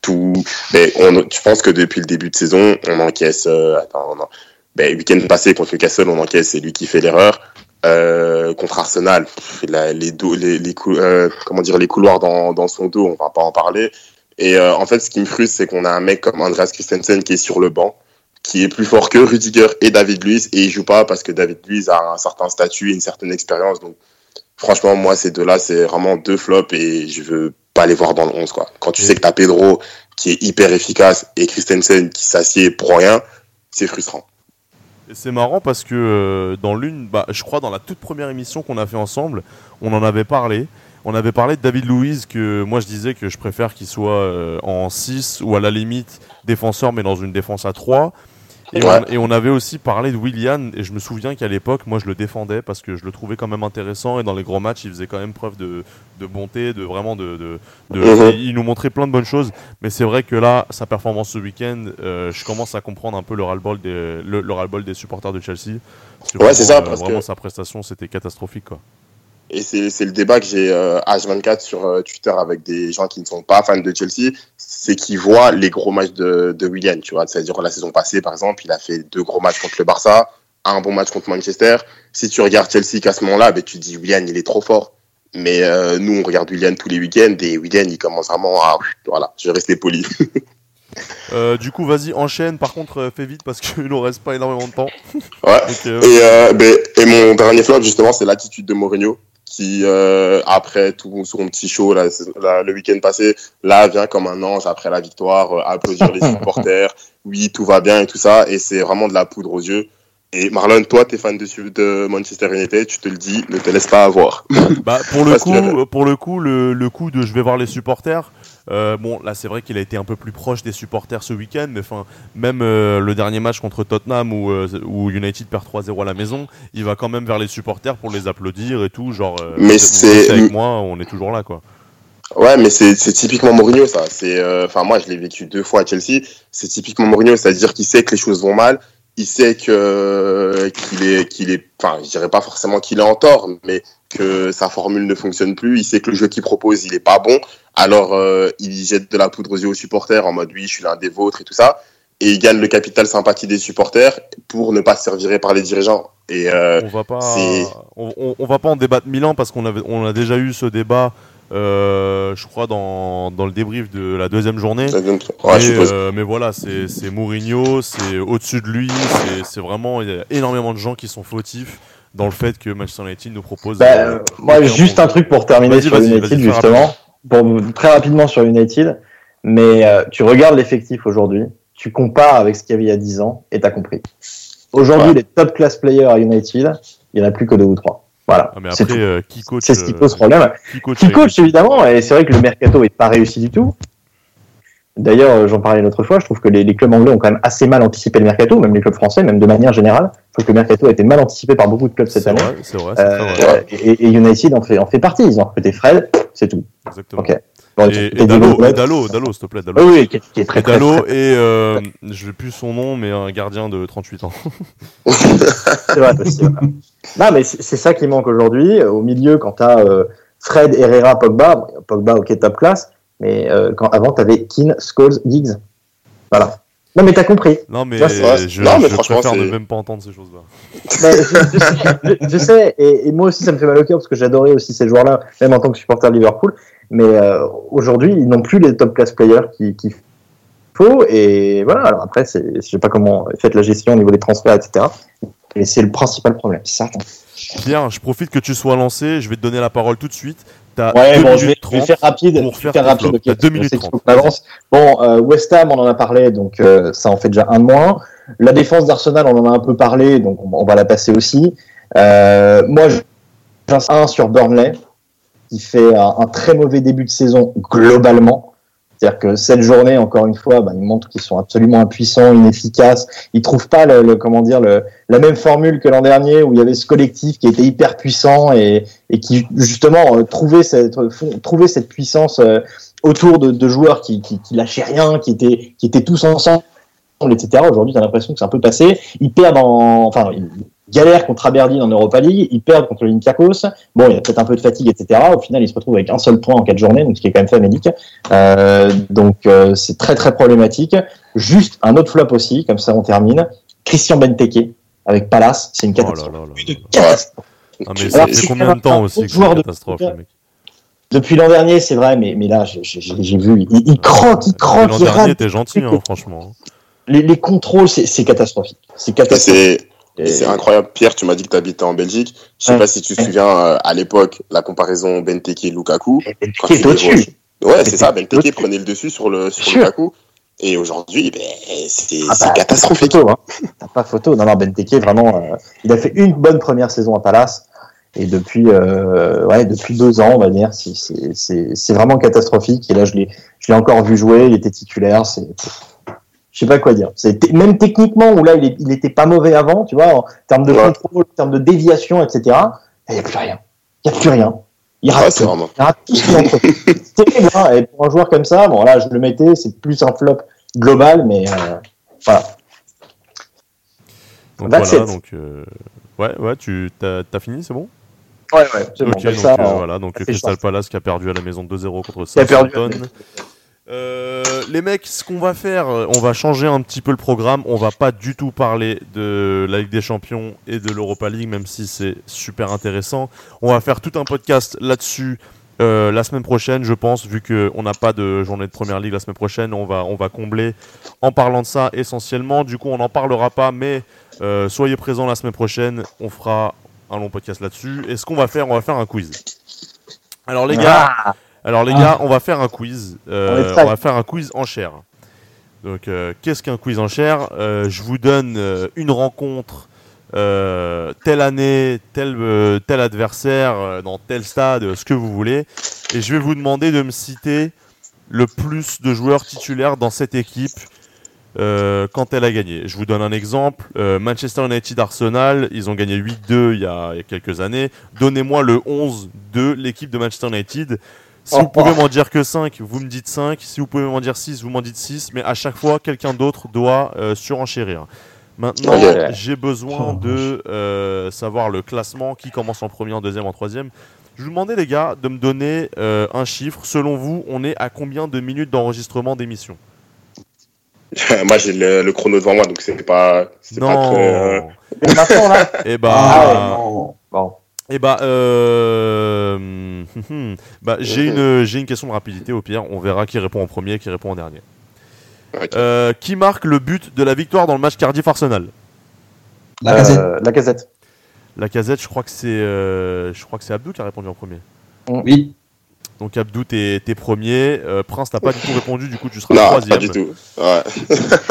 Speaker 4: tout. Mais on, je pense que depuis le début de saison, on encaisse. Attends, non. Ben, week-end passé contre Newcastle, on encaisse. C'est lui qui fait l'erreur. Euh, contre Arsenal, pff, la- les, dos, les, les, cou- euh, comment dire, les couloirs dans, dans son dos, on va pas en parler. Et euh, en fait, ce qui me frustre, c'est qu'on a un mec comme Andreas Christensen qui est sur le banc, qui est plus fort que Rudiger et David Luiz, et il joue pas parce que David Luiz a un certain statut et une certaine expérience. Donc, franchement, moi, ces deux-là, c'est vraiment deux flops et je veux pas les voir dans le 11, quoi. Quand tu
Speaker 2: Et-
Speaker 4: sais que t'as Pedro qui est hyper efficace et Christensen qui s'assied pour rien, c'est frustrant.
Speaker 2: C'est marrant parce que euh, dans l'une, bah, je crois dans la toute première émission qu'on a fait ensemble, on en avait parlé. On avait parlé de David Louise que moi je disais que je préfère qu'il soit euh, en 6 ou à la limite défenseur mais dans une défense à 3. Et,
Speaker 4: Ouais.
Speaker 2: on, et on avait aussi parlé de Willian et je me souviens qu'à l'époque moi je le défendais parce que je le trouvais quand même intéressant et dans les gros matchs il faisait quand même preuve de, de bonté, de vraiment de... de, de-
Speaker 4: Mhm.
Speaker 2: il, il nous montrait plein de bonnes choses mais c'est vrai que là sa performance ce week-end euh, je commence à comprendre un peu le ras-le-bol des, le, le des supporters de Chelsea. Parce que
Speaker 4: Ouais, c'est ça,
Speaker 2: euh,
Speaker 4: parce
Speaker 2: vraiment
Speaker 4: que-
Speaker 2: sa prestation c'était catastrophique quoi.
Speaker 4: Et c'est c'est le débat que j'ai euh, H24 sur euh, Twitter avec des gens qui ne sont pas fans de Chelsea, c'est qu'ils voient les gros matchs de, de Willian, tu vois. C'est-à-dire la saison passée, par exemple, il a fait deux gros matchs contre le Barça, un bon match contre Manchester. Si tu regardes Chelsea qu'à ce moment-là, ben, tu te dis Willian, il est trop fort. Mais euh, nous, on regarde Willian tous les week-ends et Willian, il commence vraiment à... Voilà, je vais rester poli.
Speaker 2: Euh, du coup vas-y enchaîne par contre euh, fais vite parce qu'il nous reste pas énormément de temps.
Speaker 4: Ouais.
Speaker 2: Donc, euh,
Speaker 4: Et, ben, et mon dernier flop, justement, c'est l'attitude de Mourinho, qui, euh, après tout son petit show là, là, le week-end passé, là, vient comme un ange après la victoire, euh, applaudir les supporters. Oui, tout va bien et tout ça. Et c'est vraiment de la poudre aux yeux. Et Marlon, toi, t'es fan de, de Manchester United, tu te le dis, ne te laisse pas avoir.
Speaker 2: Bah, pour le coup, pour le coup, le, le coup de je vais voir les supporters. euh, bon, là, c'est vrai qu'il a été un peu plus proche des supporters ce week-end, mais enfin, même euh, le dernier match contre Tottenham où, euh, où United perd 3-0 à la maison, il va quand même vers les supporters pour les applaudir et tout. Genre, euh,
Speaker 4: Mais c'est-
Speaker 2: avec moi, on est toujours là, quoi.
Speaker 4: Ouais, mais c'est typiquement Mourinho, ça. C'est, enfin, moi, je l'ai vécu deux fois à Chelsea. C'est typiquement Mourinho, c'est-à-dire qu'il sait que les choses vont mal. Il sait que qu'il est, qu'il est, enfin, je dirais pas forcément qu'il est en tort, mais que sa formule ne fonctionne plus. Il sait que le jeu qu'il propose, il est pas bon. Alors, euh, il jette de la poudre aux yeux aux supporters en mode oui, je suis l'un des vôtres et tout ça. Et il gagne le capital sympathie des supporters pour ne pas se virer par les dirigeants. Et euh,
Speaker 2: on va pas,
Speaker 4: c'est-
Speaker 2: on, on- on va pas en débattre mille ans parce qu'on avait, on a déjà eu ce débat, euh, je crois dans, dans le débrief de la deuxième journée.
Speaker 4: ouais,
Speaker 2: mais, euh, mais voilà, c'est Mourinho, c'est au-dessus de lui, c'est- vraiment, il y a énormément de gens qui sont fautifs dans le fait que Manchester United nous propose.
Speaker 5: Bah,
Speaker 2: euh,
Speaker 5: moi, juste un truc pour terminer sur United, justement. Pour, très rapidement sur United. Mais euh, tu regardes l'effectif aujourd'hui, tu compares avec ce qu'il y avait il y a 10 ans, et t'as compris. Aujourd'hui,
Speaker 4: Ouais.
Speaker 5: les top class players à United, il y en a plus que deux ou trois. Voilà.
Speaker 2: Ah, mais après, euh, qui coach
Speaker 5: C'est ce qui
Speaker 2: euh,
Speaker 5: pose problème.
Speaker 2: Qui coach,
Speaker 5: Qui coach évidemment, et c'est vrai que le mercato est pas réussi du tout. D'ailleurs, euh, j'en parlais l'autre fois, je trouve que les, les clubs anglais ont quand même assez mal anticipé le mercato, même les clubs français, même de manière générale. Je trouve que le mercato a été mal anticipé par beaucoup de clubs cette année.
Speaker 2: vrai, vrai,
Speaker 5: Euh,
Speaker 2: vrai.
Speaker 5: et, et United en fait, en fait partie. Ils ont recruté Fred, c'est tout.
Speaker 2: Exactement. Et,
Speaker 5: et
Speaker 2: Dallo, s'il te plaît, Dallo.
Speaker 5: Oui, oui, qui est, qui est très
Speaker 2: Et
Speaker 5: très,
Speaker 2: Dallo
Speaker 5: très-
Speaker 2: et euh, je sais plus son nom, mais un gardien de 38 ans.
Speaker 5: c'est vrai, c'est vrai. Non, mais c'est ça qui manque aujourd'hui. Au milieu, quand tu as Fred, Herrera, Pogba, Pogba, ok, top classe, mais euh, quand, avant, tu avais Keane, Scholes, Giggs. Voilà. Non, mais t'as compris.
Speaker 2: Non, mais je,
Speaker 4: Non, mais
Speaker 2: je
Speaker 4: franchement,
Speaker 2: préfère ne même pas entendre ces choses-là.
Speaker 5: Mais je, je sais, je- je sais, et, et moi aussi ça me fait mal au cœur parce que j'adorais aussi ces joueurs-là, même en tant que supporter de Liverpool. Mais euh, aujourd'hui, ils n'ont plus les top class players qu'il qui faut. Et voilà, alors après, c'est, je sais pas comment faites la gestion au niveau des transferts, etc. Mais c'est le principal problème, c'est certain.
Speaker 2: Pierre, je profite que tu sois lancé, je vais te donner la parole tout de suite. T'as
Speaker 5: Ouais,
Speaker 2: 2
Speaker 5: bon, je vais,
Speaker 2: minutes
Speaker 5: je vais
Speaker 2: 30
Speaker 5: faire rapide.
Speaker 2: pour
Speaker 5: je
Speaker 2: faire
Speaker 5: vais faire rapide.
Speaker 2: flops.
Speaker 5: ok,
Speaker 2: T'as deux
Speaker 5: parce que
Speaker 2: minutes
Speaker 5: je sais qu'il faut
Speaker 2: 30.
Speaker 5: qu'on avance. Bon, euh, West Ham, on en a parlé, donc euh, ça en fait déjà un de moins. La défense d'Arsenal, on en a un peu parlé, donc on, on va la passer aussi. Euh, moi, j'insiste un sur Burnley, qui fait un, très mauvais début de saison globalement. C'est-à-dire que cette journée, encore une fois, bah, ils montrent qu'ils sont absolument impuissants, inefficaces. Ils trouvent pas le, comment dire le, la même formule que l'an dernier où il y avait ce collectif qui était hyper puissant et, qui justement euh, trouvait cette trouvait cette puissance euh, autour de, joueurs qui, qui, lâchaient rien, qui étaient qui étaient tous ensemble, etc. Aujourd'hui, t'as l'impression que c'est un peu passé. Ils perdent en, enfin, galèrent contre Aberdeen en Europa League, ils perdent contre l'Olympiakos. Bon, il y a peut-être un peu de fatigue, etc. Au final, ils se retrouvent avec un seul point en quatre journées, donc ce qui est quand même famélique. Euh, donc euh, c'est très très problématique. Juste un autre flop aussi, comme ça on termine. Christian Benteke avec Palace, c'est une
Speaker 2: Oh là
Speaker 5: catastrophe.
Speaker 2: là là
Speaker 5: Une
Speaker 2: là.
Speaker 5: catastrophe.
Speaker 2: Ah, mais
Speaker 5: c'est
Speaker 2: combien de temps aussi que
Speaker 5: joueur
Speaker 2: c'est
Speaker 5: de
Speaker 2: catastrophe, mec
Speaker 5: Depuis l'an dernier, c'est vrai, mais, mais là, j'ai- vu, il, il croque, il
Speaker 2: Depuis
Speaker 5: croque,
Speaker 2: L'an
Speaker 5: il
Speaker 2: dernier, t'es gentil, hein, franchement.
Speaker 5: Les, les contrôles, c'est catastrophique. C'est catastrophique.
Speaker 4: C'est et c'est incroyable. Pierre, tu m'as dit que tu habitais en Belgique. Je sais
Speaker 5: Ouais.
Speaker 4: pas si tu te souviens euh, à l'époque la comparaison Benteke Lukaku.
Speaker 5: Et Benteke
Speaker 4: Quand
Speaker 5: est au-dessus.
Speaker 4: Ouais, c'est ça.
Speaker 5: Benteke
Speaker 4: Benteke prenait le dessus sur le sur. Lukaku. Et aujourd'hui, ben, c'est
Speaker 5: Ah
Speaker 4: c'est
Speaker 5: bah,
Speaker 4: catastrophique.
Speaker 5: Photo, hein. T'as pas photo. Non, non, Benteke, vraiment, euh, il a fait une bonne première saison à Palace. Et depuis, euh, ouais, depuis deux ans, on va dire, c'est- vraiment catastrophique. Et là, je l'ai je l'ai encore vu jouer, il était titulaire. C'est, je sais pas quoi dire. C'est même techniquement, où là, il, est- il était pas mauvais avant, tu vois, en termes de
Speaker 4: Ouais.
Speaker 5: contrôle, en termes de déviation, etc. Il n'y a plus rien. Il n'y a plus rien. Il rate
Speaker 4: Ouais,
Speaker 5: tout.
Speaker 4: vraiment.
Speaker 5: Il rate tout ce qu'il entreprend. C'est terrible, hein. Et pour un joueur comme ça, bon, là, je le mettais, c'est plus un flop global, mais euh, voilà.
Speaker 2: Donc
Speaker 5: That's
Speaker 2: voilà,
Speaker 5: it.
Speaker 2: donc euh, ouais, ouais, tu t'as as fini, c'est bon?
Speaker 5: Ouais, ouais, c'est bon.
Speaker 2: Ok,
Speaker 5: Comme
Speaker 2: donc
Speaker 5: ça,
Speaker 2: euh, voilà, donc Crystal. Palace qui a perdu à la maison 2-0 contre. Southampton. Euh, les mecs, ce qu'on va faire, euh, on va changer un petit peu le programme. On va pas du tout parler de la Ligue des Champions et de l'Europa League, même si c'est super intéressant. On va faire tout un podcast là-dessus euh, la semaine prochaine, je pense, vu qu'on n'a pas de journée de Première Ligue la semaine prochaine. On va, on va combler en parlant de ça essentiellement. Du coup, on n'en parlera pas, mais soyez présents la semaine prochaine. On fera un long podcast là-dessus. Et ce qu'on va faire, on va faire un quiz. Alors les gars,
Speaker 5: Ah,
Speaker 2: alors les
Speaker 5: Ah.
Speaker 2: gars, on va faire un quiz. Euh,
Speaker 5: On
Speaker 2: va faire un quiz en chair. Donc, euh, qu'est-ce qu'un quiz en chair Euh, Je vous donne une rencontre, telle année, tel, tel adversaire, dans tel stade, ce que vous voulez. Et je vais vous demander de me citer le plus de joueurs titulaires dans cette équipe euh, quand elle a gagné. Je vous donne un exemple. Euh, Manchester United Arsenal, ils ont gagné 8-2 il y, a, il y a quelques années. Donnez-moi le 11 de l'équipe de Manchester United. Si
Speaker 5: Oh,
Speaker 2: vous pouvez
Speaker 5: oh.
Speaker 2: m'en dire que 5, vous me dites 5. Si vous pouvez m'en dire 6, vous m'en dites 6. Mais à chaque fois, quelqu'un d'autre doit euh, surenchérir. Maintenant, j'ai besoin
Speaker 3: Oh,
Speaker 2: de euh, savoir le classement, qui commence en premier, en deuxième, en troisième. Je vous demandais, les gars, de me donner euh, un chiffre. Selon vous, on est à combien de minutes d'enregistrement d'émission?
Speaker 4: Moi, j'ai le, le chrono devant moi, donc c'est pas, c'est pas
Speaker 2: Non.
Speaker 4: très. euh,
Speaker 5: et maintenant, là,
Speaker 2: Eh bah,
Speaker 3: Ah,
Speaker 5: ouais,
Speaker 3: non.
Speaker 5: bon.
Speaker 2: Eh bah, euh, bah, j'ai une, j'ai une question de rapidité au pire. On verra qui répond en premier, qui répond en dernier. Euh, qui marque le but de la victoire dans le match Cardiff Arsenal?
Speaker 3: La casette.
Speaker 5: Euh, la casette.
Speaker 2: La casette, je crois que c'est, euh, je crois que c'est Abdou qui a répondu en premier.
Speaker 3: Oui.
Speaker 2: Donc Abdou, t'es, t'es premier. Euh, Prince, t'as pas du tout répondu, du coup tu seras
Speaker 4: Non,
Speaker 2: troisième.
Speaker 4: pas du tout. Ouais.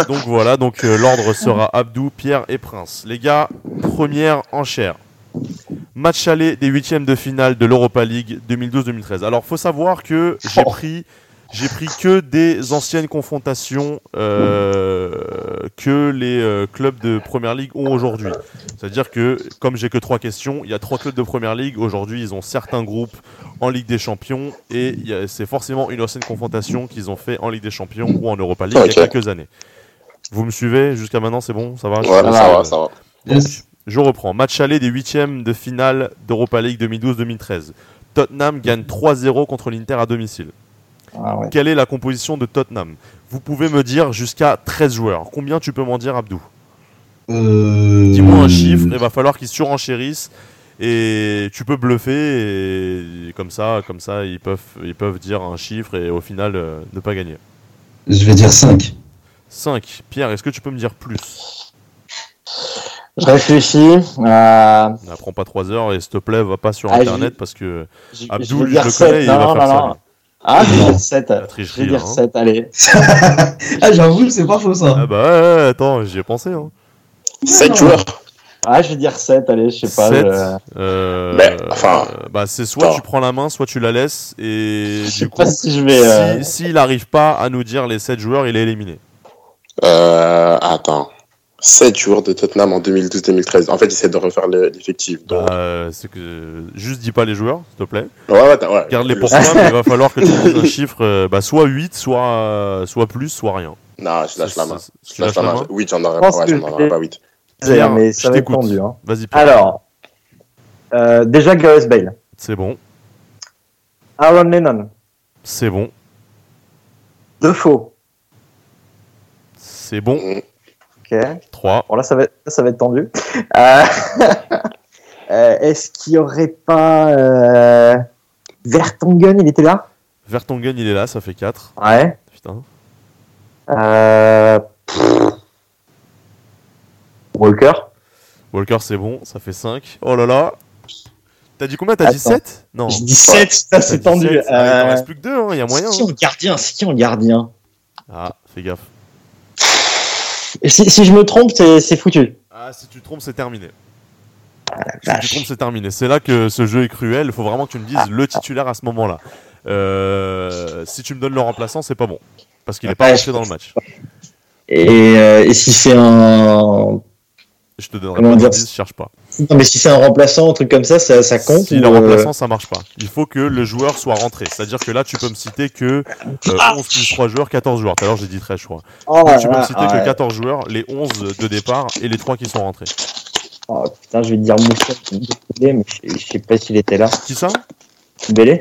Speaker 2: Donc voilà, donc euh, l'ordre sera Abdou, Pierre et Prince. Les gars, première enchère. Match aller des huitièmes de finale de l'Europa League 2012-2013. Alors faut savoir que j'ai
Speaker 5: Oh.
Speaker 2: pris, j'ai pris que des anciennes confrontations euh, que les euh, clubs de Première Ligue ont aujourd'hui. C'est-à-dire que comme j'ai que trois questions, il y a trois clubs de Première Ligue. Aujourd'hui, ils ont certains groupes en Ligue des Champions et c'est forcément une ancienne confrontation qu'ils ont fait en Ligue des Champions ou en Europa League il y a quelques années. Vous me suivez jusqu'à maintenant, c'est bon, ça va?
Speaker 4: Ouais, ça va, ça va.
Speaker 2: donc,
Speaker 3: Yes.
Speaker 2: Je reprends. Match aller des huitièmes de finale d'Europa League 2012-2013. Tottenham gagne 3-0 contre l'Inter à domicile.
Speaker 5: Ah, ouais.
Speaker 2: Quelle est la composition de Tottenham? Vous pouvez me dire jusqu'à 13 joueurs. Combien tu peux m'en dire, Abdou?
Speaker 3: Euh...
Speaker 2: Dis-moi un chiffre, il va falloir qu'ils surenchérissent. Et tu peux bluffer, et comme ça, comme ça ils, peuvent, ils peuvent dire un chiffre et au final euh, ne pas gagner.
Speaker 3: Je vais dire 5.
Speaker 2: 5. Pierre, est-ce que tu peux me dire plus?
Speaker 5: Je réfléchis. Euh,
Speaker 2: N'apprends pas 3 heures et s'il te plaît, va pas sur
Speaker 5: Ah,
Speaker 2: internet parce que
Speaker 5: je, je
Speaker 2: Abdou,
Speaker 5: vais
Speaker 2: lui,
Speaker 5: dire
Speaker 2: je le
Speaker 5: 7.
Speaker 2: connais, il
Speaker 5: Non,
Speaker 2: va
Speaker 5: non,
Speaker 2: faire ça.
Speaker 5: non.
Speaker 2: lui.
Speaker 5: Ah, je vais dire 7.
Speaker 2: La
Speaker 5: Je
Speaker 2: tricherie,
Speaker 5: vais dire
Speaker 2: hein.
Speaker 5: 7, allez.
Speaker 3: ah, j'avoue, c'est pas faux ça.
Speaker 2: Ah bah ouais, ouais, attends, j'y ai pensé. Hein.
Speaker 4: 7
Speaker 3: Non.
Speaker 4: joueurs.
Speaker 5: Ah, je vais dire 7, allez, je sais pas.
Speaker 2: Sept.
Speaker 5: je-
Speaker 2: Euh,
Speaker 4: Mais, enfin,
Speaker 2: bah c'est soit
Speaker 4: attends.
Speaker 2: tu prends la main, soit tu la laisses et
Speaker 5: Je sais
Speaker 2: du coup,
Speaker 5: pas si je vais. euh,
Speaker 2: si s'il n'arrive pas à nous dire les 7 joueurs, il est éliminé.
Speaker 4: Euh, attends. 7 joueurs de Tottenham en 2012-2013. En fait, j'essaie de refaire le- l'effectif. donc-
Speaker 2: Bah, euh, c'est que juste dis pas les joueurs, s'il te plaît.
Speaker 4: Ouais, ouais, attends, ouais.
Speaker 2: Garde-les pour toi, mais il va falloir que tu dises un chiffre, euh, bah soit 8, soit euh, soit plus, soit rien.
Speaker 4: Non, je lâche la main.
Speaker 2: C'est- c'est-
Speaker 4: Je
Speaker 2: Tu
Speaker 4: lâche
Speaker 2: lâches
Speaker 4: la
Speaker 2: la
Speaker 4: main.
Speaker 2: main
Speaker 4: Oui, j'en aurais, ouais, j'en aurais pas 8.
Speaker 2: Pierre,
Speaker 5: mais ça va être tendu. Hein.
Speaker 2: Vas-y.
Speaker 5: Alors, euh, déjà Gareth Bale,
Speaker 2: C'est bon,
Speaker 5: Aaron Lennon,
Speaker 2: c'est bon,
Speaker 5: Defoe.
Speaker 2: c'est bon.
Speaker 5: Ok.
Speaker 2: 3.
Speaker 5: Bon là, ça va, être- ça va être tendu. Euh, euh, Est-ce qu'il y aurait pas euh, Vertonghen Il était là?
Speaker 2: Vertonghen, il est là, ça fait 4.
Speaker 5: Ouais.
Speaker 2: Putain.
Speaker 5: Euh. Walker?
Speaker 2: Walker, c'est bon, ça fait 5. Oh là là. T'as dit combien? T'as dit
Speaker 5: Attends.
Speaker 2: 7 Non.
Speaker 5: Je dis 7, ça
Speaker 2: T'as
Speaker 5: c'est tendu.
Speaker 2: Ah, il
Speaker 5: Euh,
Speaker 2: reste plus que 2, il y a moyen.
Speaker 5: C'est qui
Speaker 2: hein.
Speaker 5: en gardien C'est qui en gardien
Speaker 2: Ah, fais gaffe.
Speaker 5: Si, si je me trompe, c'est foutu.
Speaker 2: Ah, si tu te trompes, c'est terminé.
Speaker 5: Ah,
Speaker 2: Si tu te trompes, c'est terminé. C'est là que ce jeu est cruel. Il faut vraiment que tu me dises le titulaire à ce moment-là. Euh, si tu me donnes le remplaçant, c'est pas bon. Parce qu'il est pas rentré dans le match.
Speaker 5: Et, euh, et si c'est un.
Speaker 2: Je te donnerai
Speaker 5: Comment
Speaker 2: pas
Speaker 5: dire
Speaker 2: d'indice, cherche pas.
Speaker 5: Non, mais si c'est un remplaçant, un truc comme ça, ça, ça compte
Speaker 2: Si
Speaker 5: ou,
Speaker 2: le
Speaker 5: euh,
Speaker 2: remplaçant, ça marche pas. Il faut que le joueur soit rentré. C'est-à-dire que là, tu peux me citer que euh, 11 plus 3 joueurs, 14 joueurs. Tout à l'heure, j'ai dit 13, je crois.
Speaker 5: Oh,
Speaker 2: Donc, tu peux
Speaker 5: là,
Speaker 2: me citer
Speaker 5: ah,
Speaker 2: que
Speaker 5: ouais.
Speaker 2: 14 joueurs, les 11 de départ et les 3 qui sont rentrés.
Speaker 5: Oh, putain, je vais te dire Moussa mais je, je sais pas s'il était là.
Speaker 2: Qui ça?
Speaker 5: Dembélé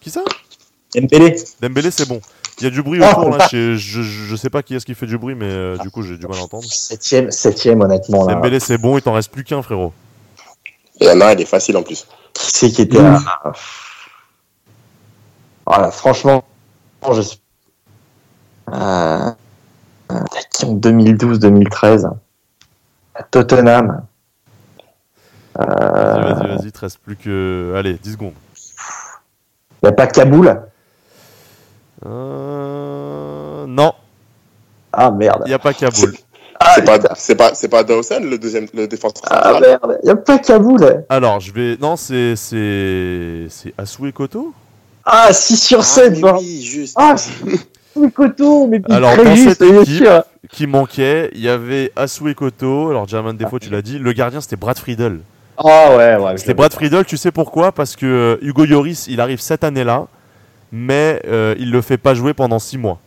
Speaker 2: Qui ça?
Speaker 5: Dembélé
Speaker 2: Dembélé, c'est bon. Il y a du bruit
Speaker 5: Ah,
Speaker 2: autour là. Je, je, je sais pas qui est-ce qui fait du bruit, mais euh, du coup, j'ai du mal à entendre.
Speaker 5: Septième, septième, honnêtement. Là.
Speaker 2: Dembélé, c'est bon. Il t'en reste plus qu'un, frérot.
Speaker 4: Il y en a un, il est facile en plus.
Speaker 5: Qui c'est qui était là Voilà, franchement, je sais. Euh, euh, qui en 2012-2013 à Tottenham.
Speaker 2: Vas-y,
Speaker 5: Euh,
Speaker 2: vas-y, vas-y. Il te reste plus que. Allez, 10 secondes.
Speaker 5: Il n'y a pas Kaboul?
Speaker 2: Euh... Non,
Speaker 5: Ah merde.
Speaker 2: il n'y a pas Kaboul.
Speaker 5: Ah,
Speaker 4: C'est pas, c'est pas, c'est pas Dawson, le deuxième, le défenseur
Speaker 5: Ah
Speaker 4: central.
Speaker 5: merde, il n'y a pas Kaboul.
Speaker 2: Alors, je vais. Non, c'est. C'est. C'est Asu Koto?
Speaker 5: Ah, 6 sur 7,
Speaker 4: Ah, mais oui, juste.
Speaker 5: Ah, Oui, Koto, mais
Speaker 2: Alors, dans
Speaker 5: juste,
Speaker 2: cette équipe-
Speaker 5: sûr.
Speaker 2: qui manquait. Il y avait Asu Koto. Alors, German Defo, tu l'as dit. Le gardien, c'était Brad Friedel.
Speaker 5: Ah ouais, ouais.
Speaker 2: C'était Brad Friedel, tu sais pourquoi? Parce que euh, Hugo Lloris, il arrive cette année-là, mais euh, il le fait pas jouer pendant 6 mois.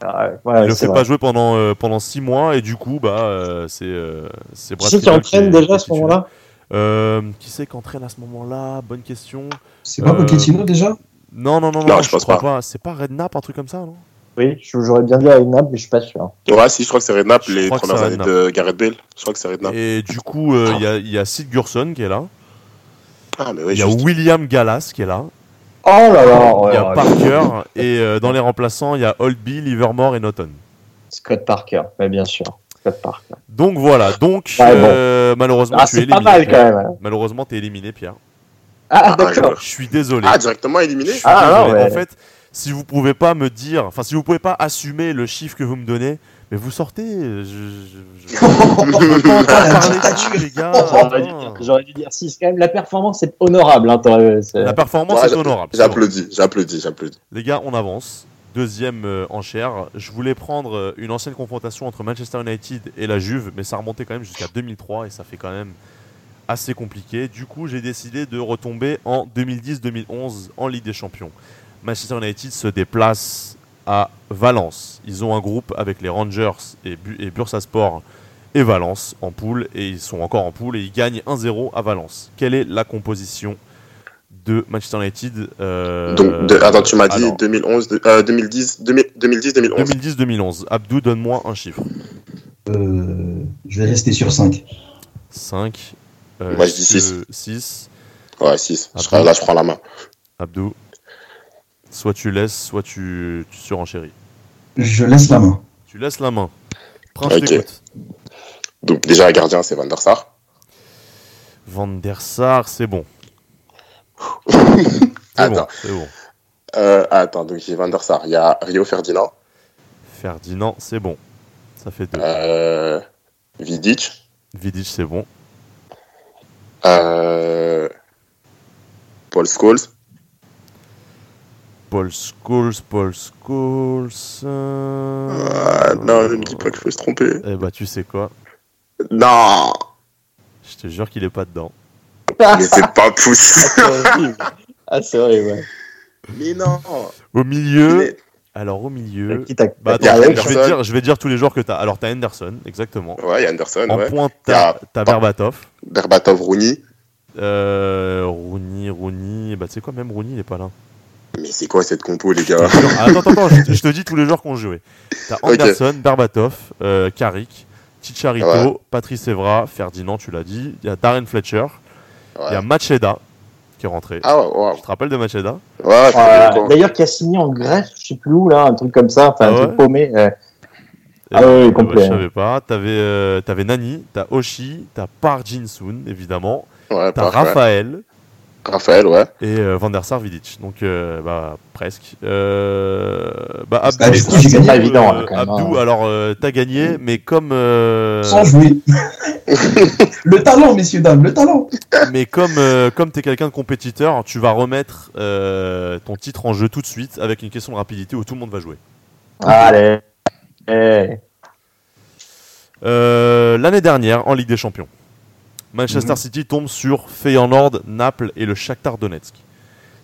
Speaker 5: Ah, ouais, ouais,
Speaker 2: il le fait
Speaker 5: vrai.
Speaker 2: pas jouer pendant euh, pendant 6 mois et du coup bah euh, c'est euh, c'est
Speaker 5: Qui
Speaker 2: Brad
Speaker 5: c'est qui entraîne
Speaker 2: est-
Speaker 5: déjà à ce moment-là
Speaker 2: Euh, qui c'est qui entraîne à ce moment-là? Bonne question.
Speaker 3: C'est pas
Speaker 2: Euh,
Speaker 3: Pochettino déjà?
Speaker 2: Non non non non,
Speaker 4: Non,
Speaker 2: je,
Speaker 4: je pense
Speaker 2: crois
Speaker 4: pas.
Speaker 2: pas. C'est pas Redknapp un truc comme ça non?
Speaker 5: Oui, j'aurais bien dit Inab, mais je suis pas sûr.
Speaker 4: Ouais, si, je crois que c'est Redknapp, les premières années
Speaker 2: Redknapp.
Speaker 4: de Gareth Bale. Je crois que c'est Redknapp.
Speaker 2: Et du coup euh, il y a il y a Sid Gurson qui est là.
Speaker 4: Ah, mais
Speaker 2: Il
Speaker 4: oui,
Speaker 2: y a
Speaker 4: juste.
Speaker 2: William Gallas qui est là.
Speaker 5: Oh là là,
Speaker 2: Il y a
Speaker 5: ouais.
Speaker 2: Parker et euh, dans les remplaçants il y a Oldby, Livermore et Norton.
Speaker 5: Scott Parker, mais bien sûr. Scott Parker.
Speaker 2: Donc voilà, donc
Speaker 5: Ouais, bon.
Speaker 2: euh, malheureusement
Speaker 5: Ah,
Speaker 2: tu es
Speaker 5: c'est pas
Speaker 2: éliminé.
Speaker 5: mal
Speaker 2: Pierre.
Speaker 5: quand même.
Speaker 2: Malheureusement t'es éliminé Pierre.
Speaker 5: Ah,
Speaker 4: Ah,
Speaker 5: d'accord.
Speaker 2: Je suis désolé.
Speaker 4: Ah, directement éliminé
Speaker 2: Je suis
Speaker 5: Ah,
Speaker 2: désolé.
Speaker 5: non, mais-
Speaker 2: En fait, si vous pouvez pas me dire, enfin si vous pouvez pas assumer le chiffre que vous me donnez, mais vous sortez. Je, je, je-.
Speaker 5: J'aurais dû, dire- j'aurais dû dire 6 quand même. La performance est honorable. Hein, c'est-
Speaker 2: La performance
Speaker 4: Ouais,
Speaker 2: est honorable.
Speaker 4: J'applaudis, j'applaudis, j'applaudis.
Speaker 2: Les gars, on avance. Deuxième euh, enchère. Je voulais prendre euh, une ancienne confrontation entre Manchester United et la Juve, mais ça remontait quand même jusqu'à 2003 et ça fait quand même assez compliqué. Du coup, j'ai décidé de retomber en 2010-2011 en Ligue des Champions. Manchester United se déplace à Valence. Ils ont un groupe avec les Rangers et, Bu- et Bursaspor et Valence en poule et ils sont encore en poule et ils gagnent 1-0 à Valence. Quelle est la composition de Manchester United euh,
Speaker 4: Donc, de- attends, tu m'as dit
Speaker 2: alors,
Speaker 4: 2011, de- euh, 2010, 2000 2010, 2011.
Speaker 2: 2010-2011. Abdou, donne-moi un chiffre.
Speaker 3: Euh, Je vais rester sur 5.
Speaker 2: 5.
Speaker 4: Moi, je dis six.
Speaker 2: 6.
Speaker 4: Ouais, 6.
Speaker 2: Après.
Speaker 4: Là, je prends la main.
Speaker 2: Abdou. Soit tu laisses, soit tu, tu surenchéris.
Speaker 3: Je laisse la main.
Speaker 2: Tu laisses la main. Prince,
Speaker 4: Ok.
Speaker 2: je t'écoute.
Speaker 4: Donc, déjà, gardien, c'est Van der Sar.
Speaker 2: Van der Sar, c'est bon.
Speaker 4: Attends.
Speaker 2: c'est bon.
Speaker 4: Euh, attends, donc j'ai Van der Sar. Il y a Rio Ferdinand.
Speaker 2: Ferdinand, c'est bon. Ça fait 2.
Speaker 4: Euh, Vidic.
Speaker 2: Vidic, c'est bon.
Speaker 4: Euh, Paul Scholes.
Speaker 2: Paul Scholes, Paul Scholes. euh,
Speaker 4: Ah, non, ne me dis pas que je peux se tromper.
Speaker 2: Eh bah, tu sais quoi?
Speaker 4: Non,
Speaker 2: Je te jure qu'il est pas dedans.
Speaker 5: Ah,
Speaker 4: mais c'est pas possible.
Speaker 5: horrible. Ah, c'est horrible, ouais.
Speaker 4: mais non.
Speaker 2: Au milieu. Alors, au milieu.
Speaker 5: Qui
Speaker 2: Bah,
Speaker 4: a
Speaker 2: attends, je vais, dire, je vais dire tous les joueurs que t'as. Alors, t'as Henderson, exactement.
Speaker 4: Ouais, il y a Anderson,
Speaker 2: En
Speaker 4: ouais.
Speaker 2: pointe,
Speaker 4: a-
Speaker 2: t'as t'as Berbatov.
Speaker 4: Berbatov, Rooney.
Speaker 2: Euh, Rooney, Rooney. Bah, tu sais quoi, même Rooney, il est pas là.
Speaker 4: Mais c'est quoi cette compo, les gars?
Speaker 2: Ah, attends, attends, attends, je, je te dis tous les joueurs qu'on joué. T'as. Anderson, Berbatov, euh, Carrick, Chicharito,
Speaker 4: Ouais.
Speaker 2: Patrice Evra, Ferdinand, tu l'as dit. Il y a Darren Fletcher. Il y a Macheda qui est rentré.
Speaker 4: Ah ouais, ouais.
Speaker 2: Tu te rappelles de Macheda?
Speaker 4: Ouais,
Speaker 5: Euh. D'ailleurs, qui a signé en Grèce, je sais plus où, là, un truc comme ça, enfin,
Speaker 2: Ah
Speaker 5: un
Speaker 2: ouais
Speaker 5: truc paumé. euh.
Speaker 2: Eh
Speaker 5: Ah
Speaker 2: ben,
Speaker 5: ouais,
Speaker 2: eh ben,
Speaker 5: complet.
Speaker 2: Je savais pas. T'avais euh, t'avais Nani, t'as Oshi, t'as Park Jin-soon, évidemment.
Speaker 4: Ouais,
Speaker 2: T'as. Raphaël,
Speaker 4: Raphaël, ouais.
Speaker 2: et euh, Van der Sar Vidic. Donc euh, bah presque. Euh, bah Abdou,
Speaker 3: Ah, du coup, j'ai
Speaker 5: C'est
Speaker 3: gagné.
Speaker 5: pas évident, là, quand même,
Speaker 2: Abdou,
Speaker 5: hein.
Speaker 2: alors euh, t'as gagné, mais comme euh,
Speaker 3: Sans jouer. le talent, messieurs, dames, le talent.
Speaker 2: mais comme euh, comme t'es quelqu'un de compétiteur, tu vas remettre euh, ton titre en jeu tout de suite avec une question de rapidité où tout le monde va jouer.
Speaker 5: Allez.
Speaker 2: L'année dernière, en Ligue des Champions, Manchester
Speaker 3: Mhm.
Speaker 2: City tombe sur Feyenoord, Naples et le Shakhtar Donetsk.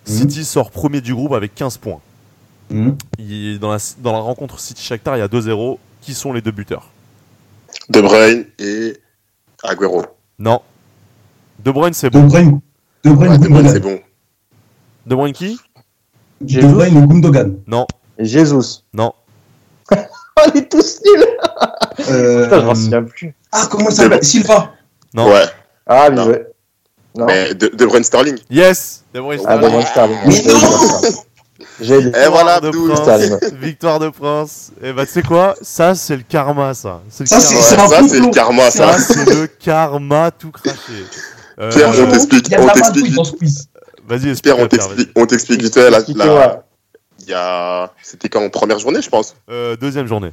Speaker 3: Mhm.
Speaker 2: City sort premier du groupe avec 15 points.
Speaker 3: Mhm.
Speaker 2: Il- dans, la, dans la rencontre City-Shakhtar, il y a 2-0. Qui sont les deux buteurs?
Speaker 4: De Bruyne et Agüero.
Speaker 2: Non. De Bruyne, c'est
Speaker 3: De
Speaker 2: bon.
Speaker 3: Bruyne. De Bruyne,
Speaker 4: Ouais, De Bruyne, c'est bon.
Speaker 2: De Bruyne qui?
Speaker 3: De Bruyne ou Gundogan?
Speaker 2: Non,
Speaker 5: Jesus.
Speaker 2: non.
Speaker 5: Oh, on est tous nuls.
Speaker 3: Euh,
Speaker 5: Putain, je m'en souviens plus.
Speaker 3: ah, comment il s'appelle? Silva.
Speaker 2: Non.
Speaker 4: Ouais.
Speaker 5: Ah, mais
Speaker 4: Non.
Speaker 5: Non.
Speaker 4: Mais de, de Bruyne Sterling.
Speaker 2: Yes De Bruyne,
Speaker 5: Ah,
Speaker 2: Sterling.
Speaker 5: Devon Sterling.
Speaker 3: Mais
Speaker 5: J'ai dit ça. J'ai dit.
Speaker 4: Et voilà,
Speaker 2: de. Victoire de Prince. Et bah, tu sais quoi? Ça, c'est le karma, ça. C'est le
Speaker 3: Ça,
Speaker 2: karma.
Speaker 3: c'est-
Speaker 4: Ouais, ça, c'est le karma, ça.
Speaker 2: Ça, c'est le karma tout craché. Euh,
Speaker 4: Pierre, on t'explique,
Speaker 3: de
Speaker 4: on t'explique.
Speaker 2: Vas-y, explique.
Speaker 4: Pierre, on t'explique, on t'explique vite fait. La, la- il y a, c'était quand? En première journée, je pense.
Speaker 2: Euh, deuxième journée.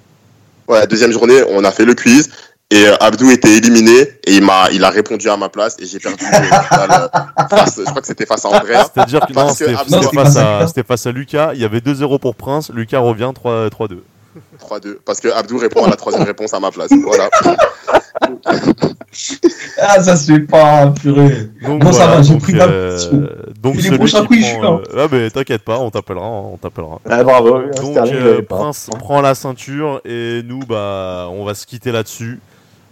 Speaker 4: Ouais, deuxième journée, on a fait le quiz et euh, Abdou était éliminé et il m'a, il a répondu à ma place et j'ai perdu. euh, final, euh, face- je crois que c'était face à Andrea.
Speaker 2: C'est-à-dire que non, c'était
Speaker 4: Abdou-
Speaker 2: c'était
Speaker 3: Non,
Speaker 2: face, à- face à Lucas. Il y avait 2-0 pour Prince. Lucas revient 3 3-2.
Speaker 4: 3-2. Parce que Abdou répond à la troisième réponse à ma place. Voilà.
Speaker 3: Ah, ça se fait pas, purée.
Speaker 2: Donc,
Speaker 3: Bon, ça va, j'ai
Speaker 2: donc,
Speaker 3: pris ma
Speaker 2: euh, donc
Speaker 3: les prochains
Speaker 2: qui
Speaker 3: quiz, je suis
Speaker 2: euh, Ah, mais t'inquiète pas, on t'appellera. hein, On t'appellera.
Speaker 5: Ah, bravo.
Speaker 2: Donc euh,
Speaker 5: pas.
Speaker 2: Prince prend la ceinture et nous bah on va se quitter là-dessus.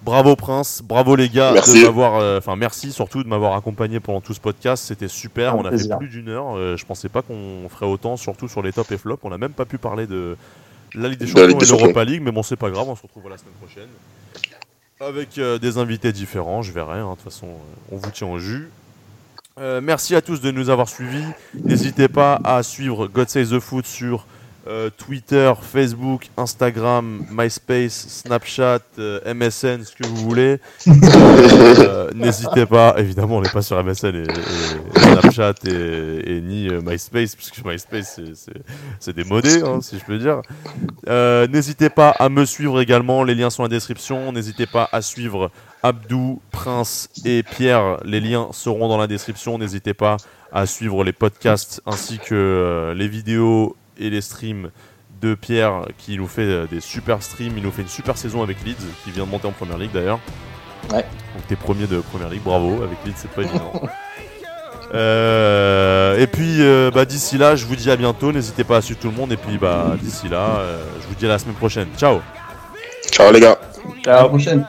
Speaker 2: Bravo Prince, bravo les gars
Speaker 4: Merci.
Speaker 2: de m'avoir euh, enfin merci surtout de m'avoir accompagné pendant tout ce podcast, c'était super, on a
Speaker 5: plaisir.
Speaker 2: fait plus d'une heure, euh, je pensais pas qu'on ferait autant surtout sur les top et flop, on a même pas pu parler de la Ligue des
Speaker 4: De
Speaker 2: Champions
Speaker 4: Ligue des
Speaker 2: de l'Europa. League mais bon c'est pas grave, on se retrouve la semaine prochaine avec euh, des invités différents, je verrai hein, de toute façon euh, on vous tient au jus. Euh, merci à tous de nous avoir suivis. N'hésitez pas à suivre God Save the Foot sur euh, Twitter, Facebook, Instagram, MySpace, Snapchat, euh, MSN, ce que vous voulez. Euh, N'hésitez pas, évidemment, on n'est pas sur MSN et, Snapchat et, ni MySpace, puisque MySpace c'est- démodé, hein, si je peux dire. N'hésitez pas à me suivre également, les liens sont la description. N'hésitez pas à suivre Abdou, Prince et Pierre, les liens seront dans la description. N'hésitez pas à suivre les podcasts ainsi que les vidéos et les streams de Pierre qui nous fait euh, des super streams. Il nous fait une super saison avec Leeds qui vient de monter en première ligue d'ailleurs.
Speaker 5: Ouais.
Speaker 2: Donc t'es premier de première ligue, bravo. Avec Leeds, c'est pas évident. Euh, et puis euh, bah, d'ici là, je vous dis à bientôt. N'hésitez pas à suivre tout le monde. Et puis bah, d'ici là, euh, je vous dis à la semaine prochaine. Ciao
Speaker 4: Ciao les gars.
Speaker 3: À la prochaine.